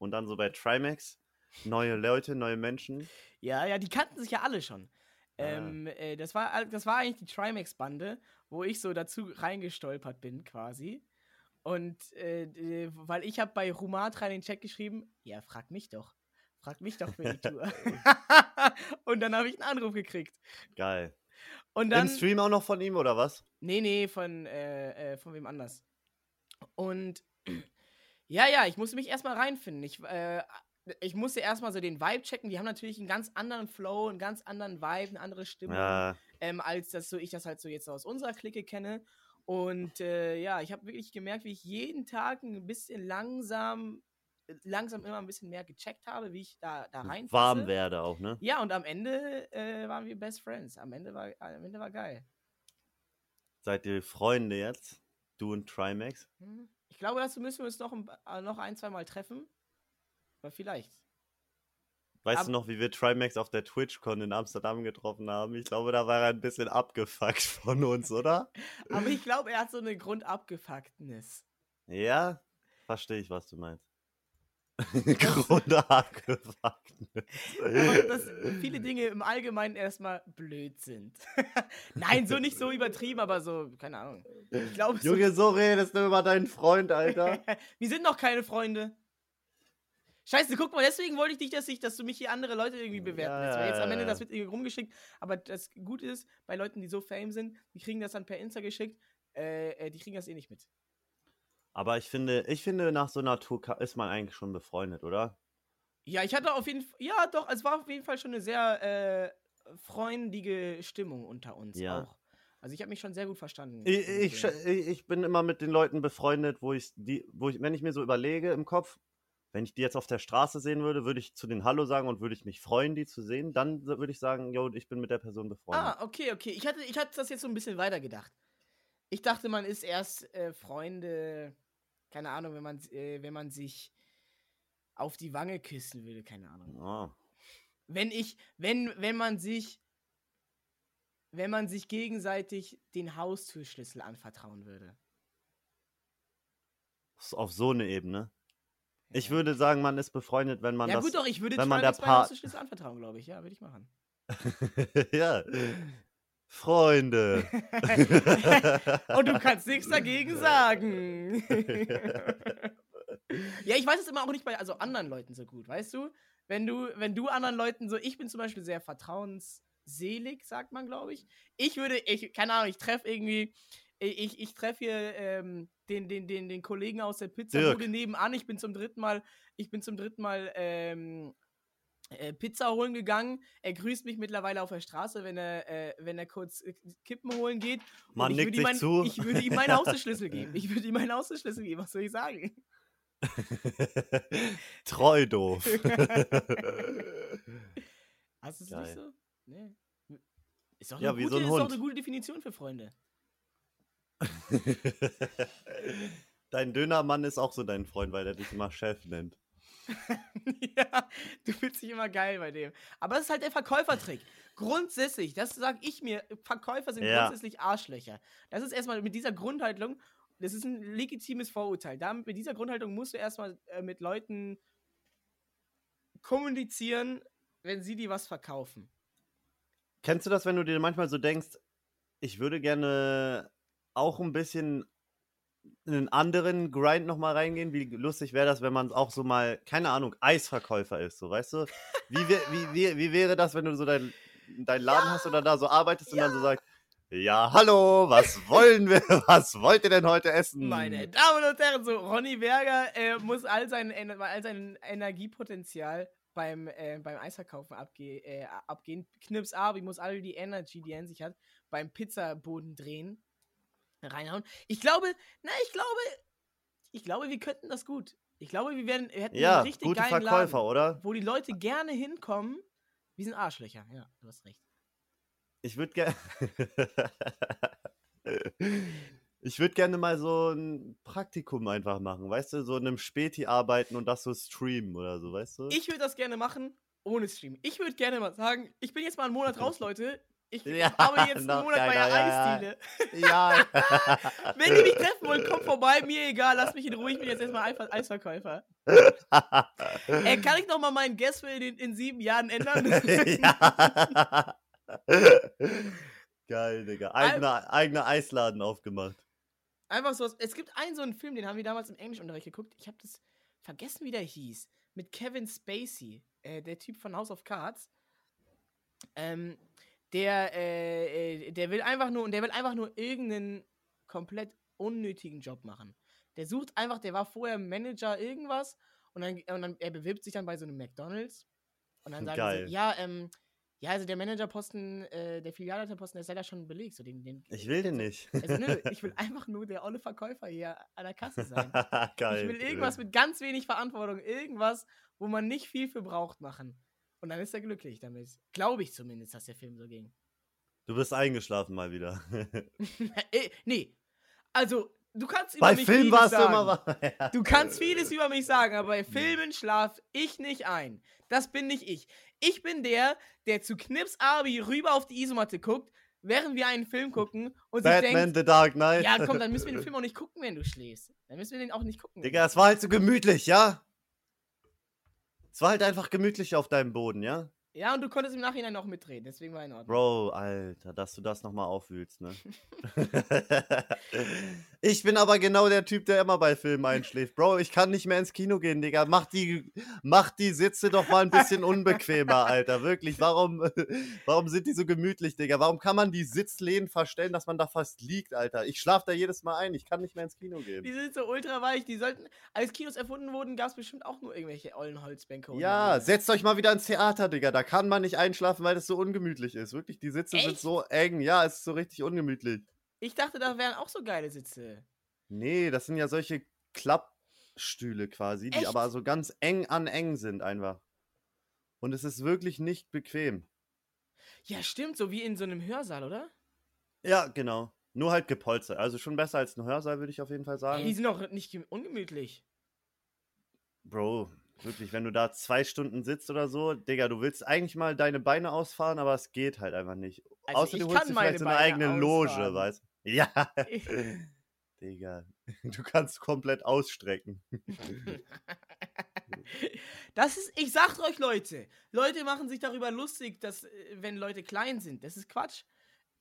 Und dann so bei Trimax, neue Leute, neue Menschen. Ja, ja, die kannten sich ja alle schon. Ah. Ähm, äh, das, war, das war eigentlich die Trimax-Bande, wo ich so dazu reingestolpert bin, quasi. Und äh, äh, weil ich habe bei Rumatra in den Chat geschrieben, ja, frag mich doch. Frag mich doch für die Tour. und dann habe ich einen Anruf gekriegt. Geil. Und dann. Im Stream auch noch von ihm, oder was? Nee, nee, von, äh, äh, von wem anders. Und ja, ja, ich musste mich erstmal reinfinden. Ich, äh, ich musste erstmal so den Vibe checken. Die haben natürlich einen ganz anderen Flow, einen ganz anderen Vibe, eine andere Stimmung, Ja, ähm, als das so ich das halt so jetzt aus unserer Clique kenne. Und äh, ja, ich habe wirklich gemerkt, wie ich jeden Tag ein bisschen langsam, langsam immer ein bisschen mehr gecheckt habe, wie ich da, da rein warm werde auch, ne? Ja, und am Ende äh, waren wir Best Friends. Am Ende war, am Ende war geil. Seid ihr Freunde jetzt? Du und Trimax? Hm. Ich glaube, dazu müssen wir uns noch ein, äh, noch ein zwei Mal treffen. Aber vielleicht. Weißt Ab- du noch, wie wir Trimax auf der TwitchCon in Amsterdam getroffen haben? Ich glaube, da war er ein bisschen abgefuckt von uns, oder? Aber ich glaube, er hat so eine Grundabgefucktness. Ja, verstehe ich, was du meinst. Grunde. Aber dass viele Dinge im Allgemeinen erstmal blöd sind. Nein, so nicht so übertrieben, aber so, keine Ahnung. Ich glaube, so, Junge, so redest du über deinen Freund, Alter. wir sind noch keine Freunde. Scheiße, guck mal, deswegen wollte ich nicht, dass, ich, dass du mich hier andere Leute irgendwie bewerten Ja, lässt. Weil jetzt am Ende, das wird irgendwie rumgeschickt. Aber das Gute ist, bei Leuten, die so fame sind, die kriegen das dann per Insta geschickt, äh, äh, die kriegen das eh nicht mit. Aber ich finde, ich finde, nach so einer Tour ist man eigentlich schon befreundet, oder? Ja, ich hatte auf jeden Fall, ja doch, es war auf jeden Fall schon eine sehr äh, freundige Stimmung unter uns Ja. auch. Also ich habe mich schon sehr gut verstanden. Ich, ich, ich bin immer mit den Leuten befreundet, wo ich die, wo ich, wenn ich mir so überlege im Kopf, wenn ich die jetzt auf der Straße sehen würde, würde ich zu den Hallo sagen und würde ich mich freuen, die zu sehen, dann würde ich sagen, yo, ich bin mit der Person befreundet. Ah, okay, okay. Ich hatte, ich hatte das jetzt so ein bisschen weiter gedacht. Ich dachte, man ist erst äh, Freunde, keine Ahnung, wenn man, äh, wenn man sich auf die Wange küssen würde, keine Ahnung. Ah. Wenn ich, wenn, wenn man sich, wenn man sich gegenseitig den Haustürschlüssel anvertrauen würde. Auf so eine Ebene. Ich Ja. würde sagen, man ist befreundet, wenn man ja das. gut, doch, ich würde wenn man der Haustürschlüssel anvertrauen, glaube ich. Ja, würde ich machen. ja. Freunde. Und du kannst nichts dagegen sagen. ja, ich weiß es immer auch nicht bei also anderen Leuten so gut, weißt du? Wenn du, wenn du anderen Leuten so, ich bin zum Beispiel sehr vertrauensselig, sagt man, glaube ich. Ich würde, ich, keine Ahnung, ich treffe irgendwie, ich, ich treffe hier ähm, den, den, den, den Kollegen aus der Pizzabude nebenan. Ich bin zum dritten Mal, ich bin zum dritten Mal ähm, äh, Pizza holen gegangen. Er grüßt mich mittlerweile auf der Straße, wenn er, äh, wenn er kurz äh, Kippen holen geht. Man ich nickt würde ihm sich mein- zu. Ich würde ihm meinen Hausschlüssel geben. Ich würde ihm meinen Hausschlüssel geben. Was soll ich sagen? Treu doof. Hast du es nicht so? Nee. Ist doch, Ja, gute, so ist eine gute Definition für Freunde. dein Dönermann ist auch so dein Freund, weil er dich immer Chef nennt. ja, du fühlst dich immer geil bei dem. Aber das ist halt der Verkäufertrick. Grundsätzlich, das sage ich mir, Verkäufer sind Ja. grundsätzlich Arschlöcher. Das ist erstmal mit dieser Grundhaltung, das ist ein legitimes Vorurteil. Damit, mit dieser Grundhaltung musst du erstmal äh, mit Leuten kommunizieren, wenn sie dir was verkaufen. Kennst du das, wenn du dir manchmal so denkst, ich würde gerne auch ein bisschen in einen anderen Grind nochmal reingehen? Wie lustig wäre das, wenn man auch so mal, keine Ahnung, Eisverkäufer ist, so, weißt du? Wie, wär- wie, wie, wie wäre das, wenn du so deinen dein Laden hast oder da so arbeitest und dann so sagst, ja, hallo, was wollen wir, was wollt ihr denn heute essen? Meine Damen und Herren, so Ronny Berger äh, muss all sein, all sein Energiepotenzial beim, äh, beim Eisverkaufen abge äh, abgehen. Knips ab, ich muss all die Energy, die er in sich hat, beim Pizzaboden drehen, reinhauen. Ich glaube, na, ich glaube, ich glaube, wir könnten das gut. Ich glaube, wir, werden, wir hätten Ja, einen richtig gute geilen Verkäufer, Laden, oder? wo die Leute gerne hinkommen. Wir sind Arschlöcher, ja, du hast recht. Ich würde gerne. ich würde gerne mal so ein Praktikum einfach machen, weißt du, so in einem Späti arbeiten und das so streamen oder so, weißt du? Ich würde das gerne machen ohne Stream. Ich würde gerne mal sagen, ich bin jetzt mal einen Monat raus, Leute. Ich Ja, arbeite jetzt einen Monat bei geiler, der ja, ja. Eisdiele. ja. Wenn ihr mich treffen wollt, kommt vorbei, mir egal, lasst mich in Ruhe, ich bin jetzt erstmal einfach Eisverkäufer. Ey, kann ich noch mal meinen Guest in, in sieben Jahren ändern? ja. Geil, Digga. Eigener, eigener Eisladen aufgemacht. Einfach so. Es gibt einen so einen Film, den haben wir damals im Englischunterricht geguckt. Ich habe das vergessen, wie der hieß. Mit Kevin Spacey, äh, der Typ von House of Cards. Ähm, der, äh, äh, der will einfach nur, und der will einfach nur irgendeinen komplett unnötigen Job machen. Der sucht einfach, der war vorher Manager irgendwas und dann, und dann er bewirbt sich dann bei so einem McDonalds und dann sagen Geil. sie, ja, ähm, ja, also der Managerposten, äh, der Filialleiterposten, der ist leider schon belegt. So den, den, Ich will den nicht. also, nö, ich will einfach nur der olle Verkäufer hier an der Kasse sein. Geil. Ich will irgendwas mit ganz wenig Verantwortung, irgendwas, wo man nicht viel für braucht, machen. Und dann ist er glücklich damit. Glaube ich zumindest, dass der Film so ging. Du bist eingeschlafen mal wieder. äh, nee. Also, du kannst über Bei mich Film vieles warst du sagen. immer. Ja. Du kannst vieles über mich sagen, aber bei Filmen schlaf ich nicht ein. Das bin nicht ich. Ich bin der, der zu Knips Abi rüber auf die Isomatte guckt, während wir einen Film gucken und sich Batman denkt, The Dark Knight. ja komm, dann müssen wir den Film auch nicht gucken, wenn du schläfst. Dann müssen wir den auch nicht gucken. Digga, es war halt so gemütlich, ja? Es war halt einfach gemütlich auf deinem Boden, ja? Ja, und du konntest im Nachhinein auch mitreden, deswegen war in Ordnung. Bro, Alter, dass du das nochmal aufwühlst, ne? ich bin aber genau der Typ, der immer bei Filmen einschläft. Bro, ich kann nicht mehr ins Kino gehen, Digga. Mach die, mach die Sitze doch mal ein bisschen unbequemer, Alter. Wirklich, warum, warum sind die so gemütlich, Digga? Warum kann man die Sitzlehnen verstellen, dass man da fast liegt, Alter? Ich schlaf da jedes Mal ein. Ich kann nicht mehr ins Kino Die gehen. sind so ultra weich, die sollten, als Kinos erfunden wurden, gab es bestimmt auch nur irgendwelche ollen Holzbänke. Ja, alles. setzt euch mal wieder ins Theater, Digga. Da kann man nicht einschlafen, weil das so ungemütlich ist. Wirklich, die Sitze sind Echt? so eng. Ja, es ist so richtig ungemütlich. Ich dachte, da wären auch so geile Sitze. Nee, das sind ja solche Klappstühle quasi, die Echt? aber so ganz eng an eng sind einfach. Und es ist wirklich nicht bequem. Ja, stimmt, so wie in so einem Hörsaal, oder? Ja, genau. Nur halt gepolstert. Also schon besser als ein Hörsaal, würde ich auf jeden Fall sagen. die sind doch nicht gem- ungemütlich. Bro, wirklich, wenn du da zwei Stunden sitzt oder so, Digga, du willst eigentlich mal deine Beine ausfahren, aber es geht halt einfach nicht. Also Außer ich du holst meine vielleicht so eine Beine eigene Loge, ausfahren. weißt du? Ja. Digga, du kannst komplett ausstrecken. Das ist, ich sag euch, Leute, Leute machen sich darüber lustig, dass, äh, wenn Leute klein sind. Das ist Quatsch.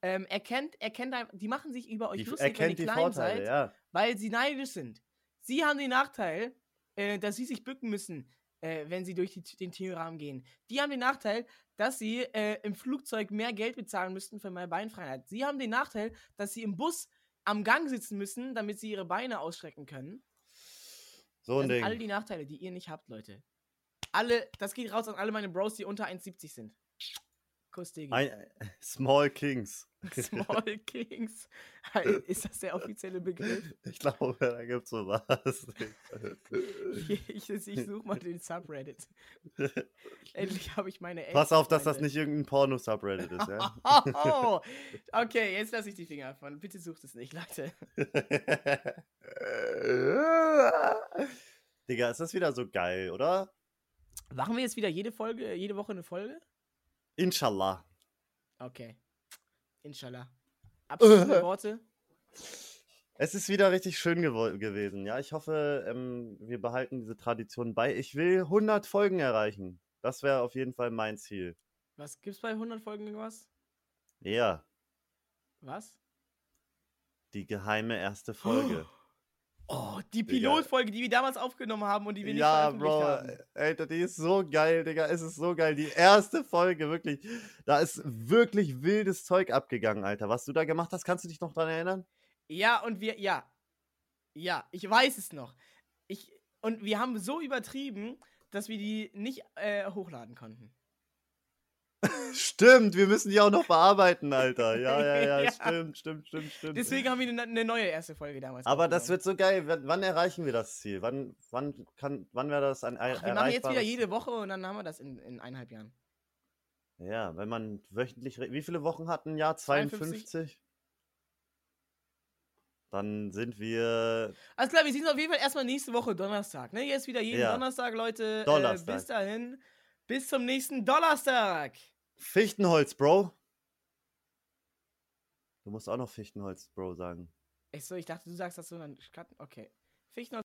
Ähm, erkennt, erkennt, die machen sich über euch Die lustig, wenn ihr klein Vorteile, seid, ja. weil sie neidisch sind. Sie haben den Nachteil, äh, dass sie sich bücken müssen, äh, wenn sie durch die, den Türrahmen gehen. Die haben den Nachteil, dass sie äh, im Flugzeug mehr Geld bezahlen müssten für meine Beinfreiheit. Sie haben den Nachteil, dass sie im Bus am Gang sitzen müssen, damit sie ihre Beine ausstrecken können. So Das ein sind Ding. alle die Nachteile, die ihr nicht habt, Leute. Alle, das geht raus an alle meine Bros, die unter 1,70 sind. Kuss, Digi. Ein, Small Kings. Small Kings. Ist das der offizielle Begriff? Ich glaube, da gibt's sowas. Ich, ich, ich suche mal den Subreddit. Endlich habe ich meine Pass auf, dass das Eltern- nicht irgendein Porno-Subreddit ist, ja? Oh, okay, jetzt lasse ich die Finger davon. Bitte sucht es nicht, Leute. Digga, ist das wieder so geil, oder? Machen wir jetzt wieder jede Folge, jede Woche eine Folge? Inshallah. Okay. Inshallah. Abschließende. Worte. Es ist wieder richtig schön gewo- gewesen, ja. Ich hoffe, ähm, wir behalten diese Tradition bei. Ich will 100 Folgen erreichen. Das wäre auf jeden Fall mein Ziel. Was gibt's bei 100 Folgen irgendwas? Ja, Was? die geheime erste Folge. Oh, die Digga. Pilotfolge, die wir damals aufgenommen haben und die wir nicht ja, veröffentlicht Bro, haben. Alter, die ist so geil, Digga. Es ist so geil. Die erste Folge, wirklich. Da ist wirklich wildes Zeug abgegangen, Alter. Was du da gemacht hast, kannst du dich noch dran erinnern? Ja, und wir, ja. Ja, ich weiß es noch. Ich, und wir haben so übertrieben, dass wir die nicht äh, hochladen konnten. Stimmt, wir müssen die auch noch bearbeiten, Alter. Ja, ja, ja, Ja. stimmt, stimmt, stimmt, stimmt. Deswegen haben wir eine, eine neue erste Folge damals Aber das wird so geil. Wann, wann erreichen wir das Ziel? Wann, wann, kann, wann wäre das ein Ach, wir machen jetzt wieder jede Woche und dann haben wir das in, in eineinhalb Jahren. Ja, wenn man wöchentlich. Wie viele Wochen hat ein Jahr? 52? 52? Dann sind wir. Alles klar, wir sehen uns auf jeden Fall erstmal nächste Woche Donnerstag. Ne? Jetzt wieder jeden Ja. Donnerstag, Leute. Äh, Donnerstag. bis dahin. Bis zum nächsten Donnerstag. Fichtenholz, Bro. Du musst auch noch Fichtenholz, Bro, sagen. Ich so, ich dachte, du sagst das so, dann. Okay. Fichten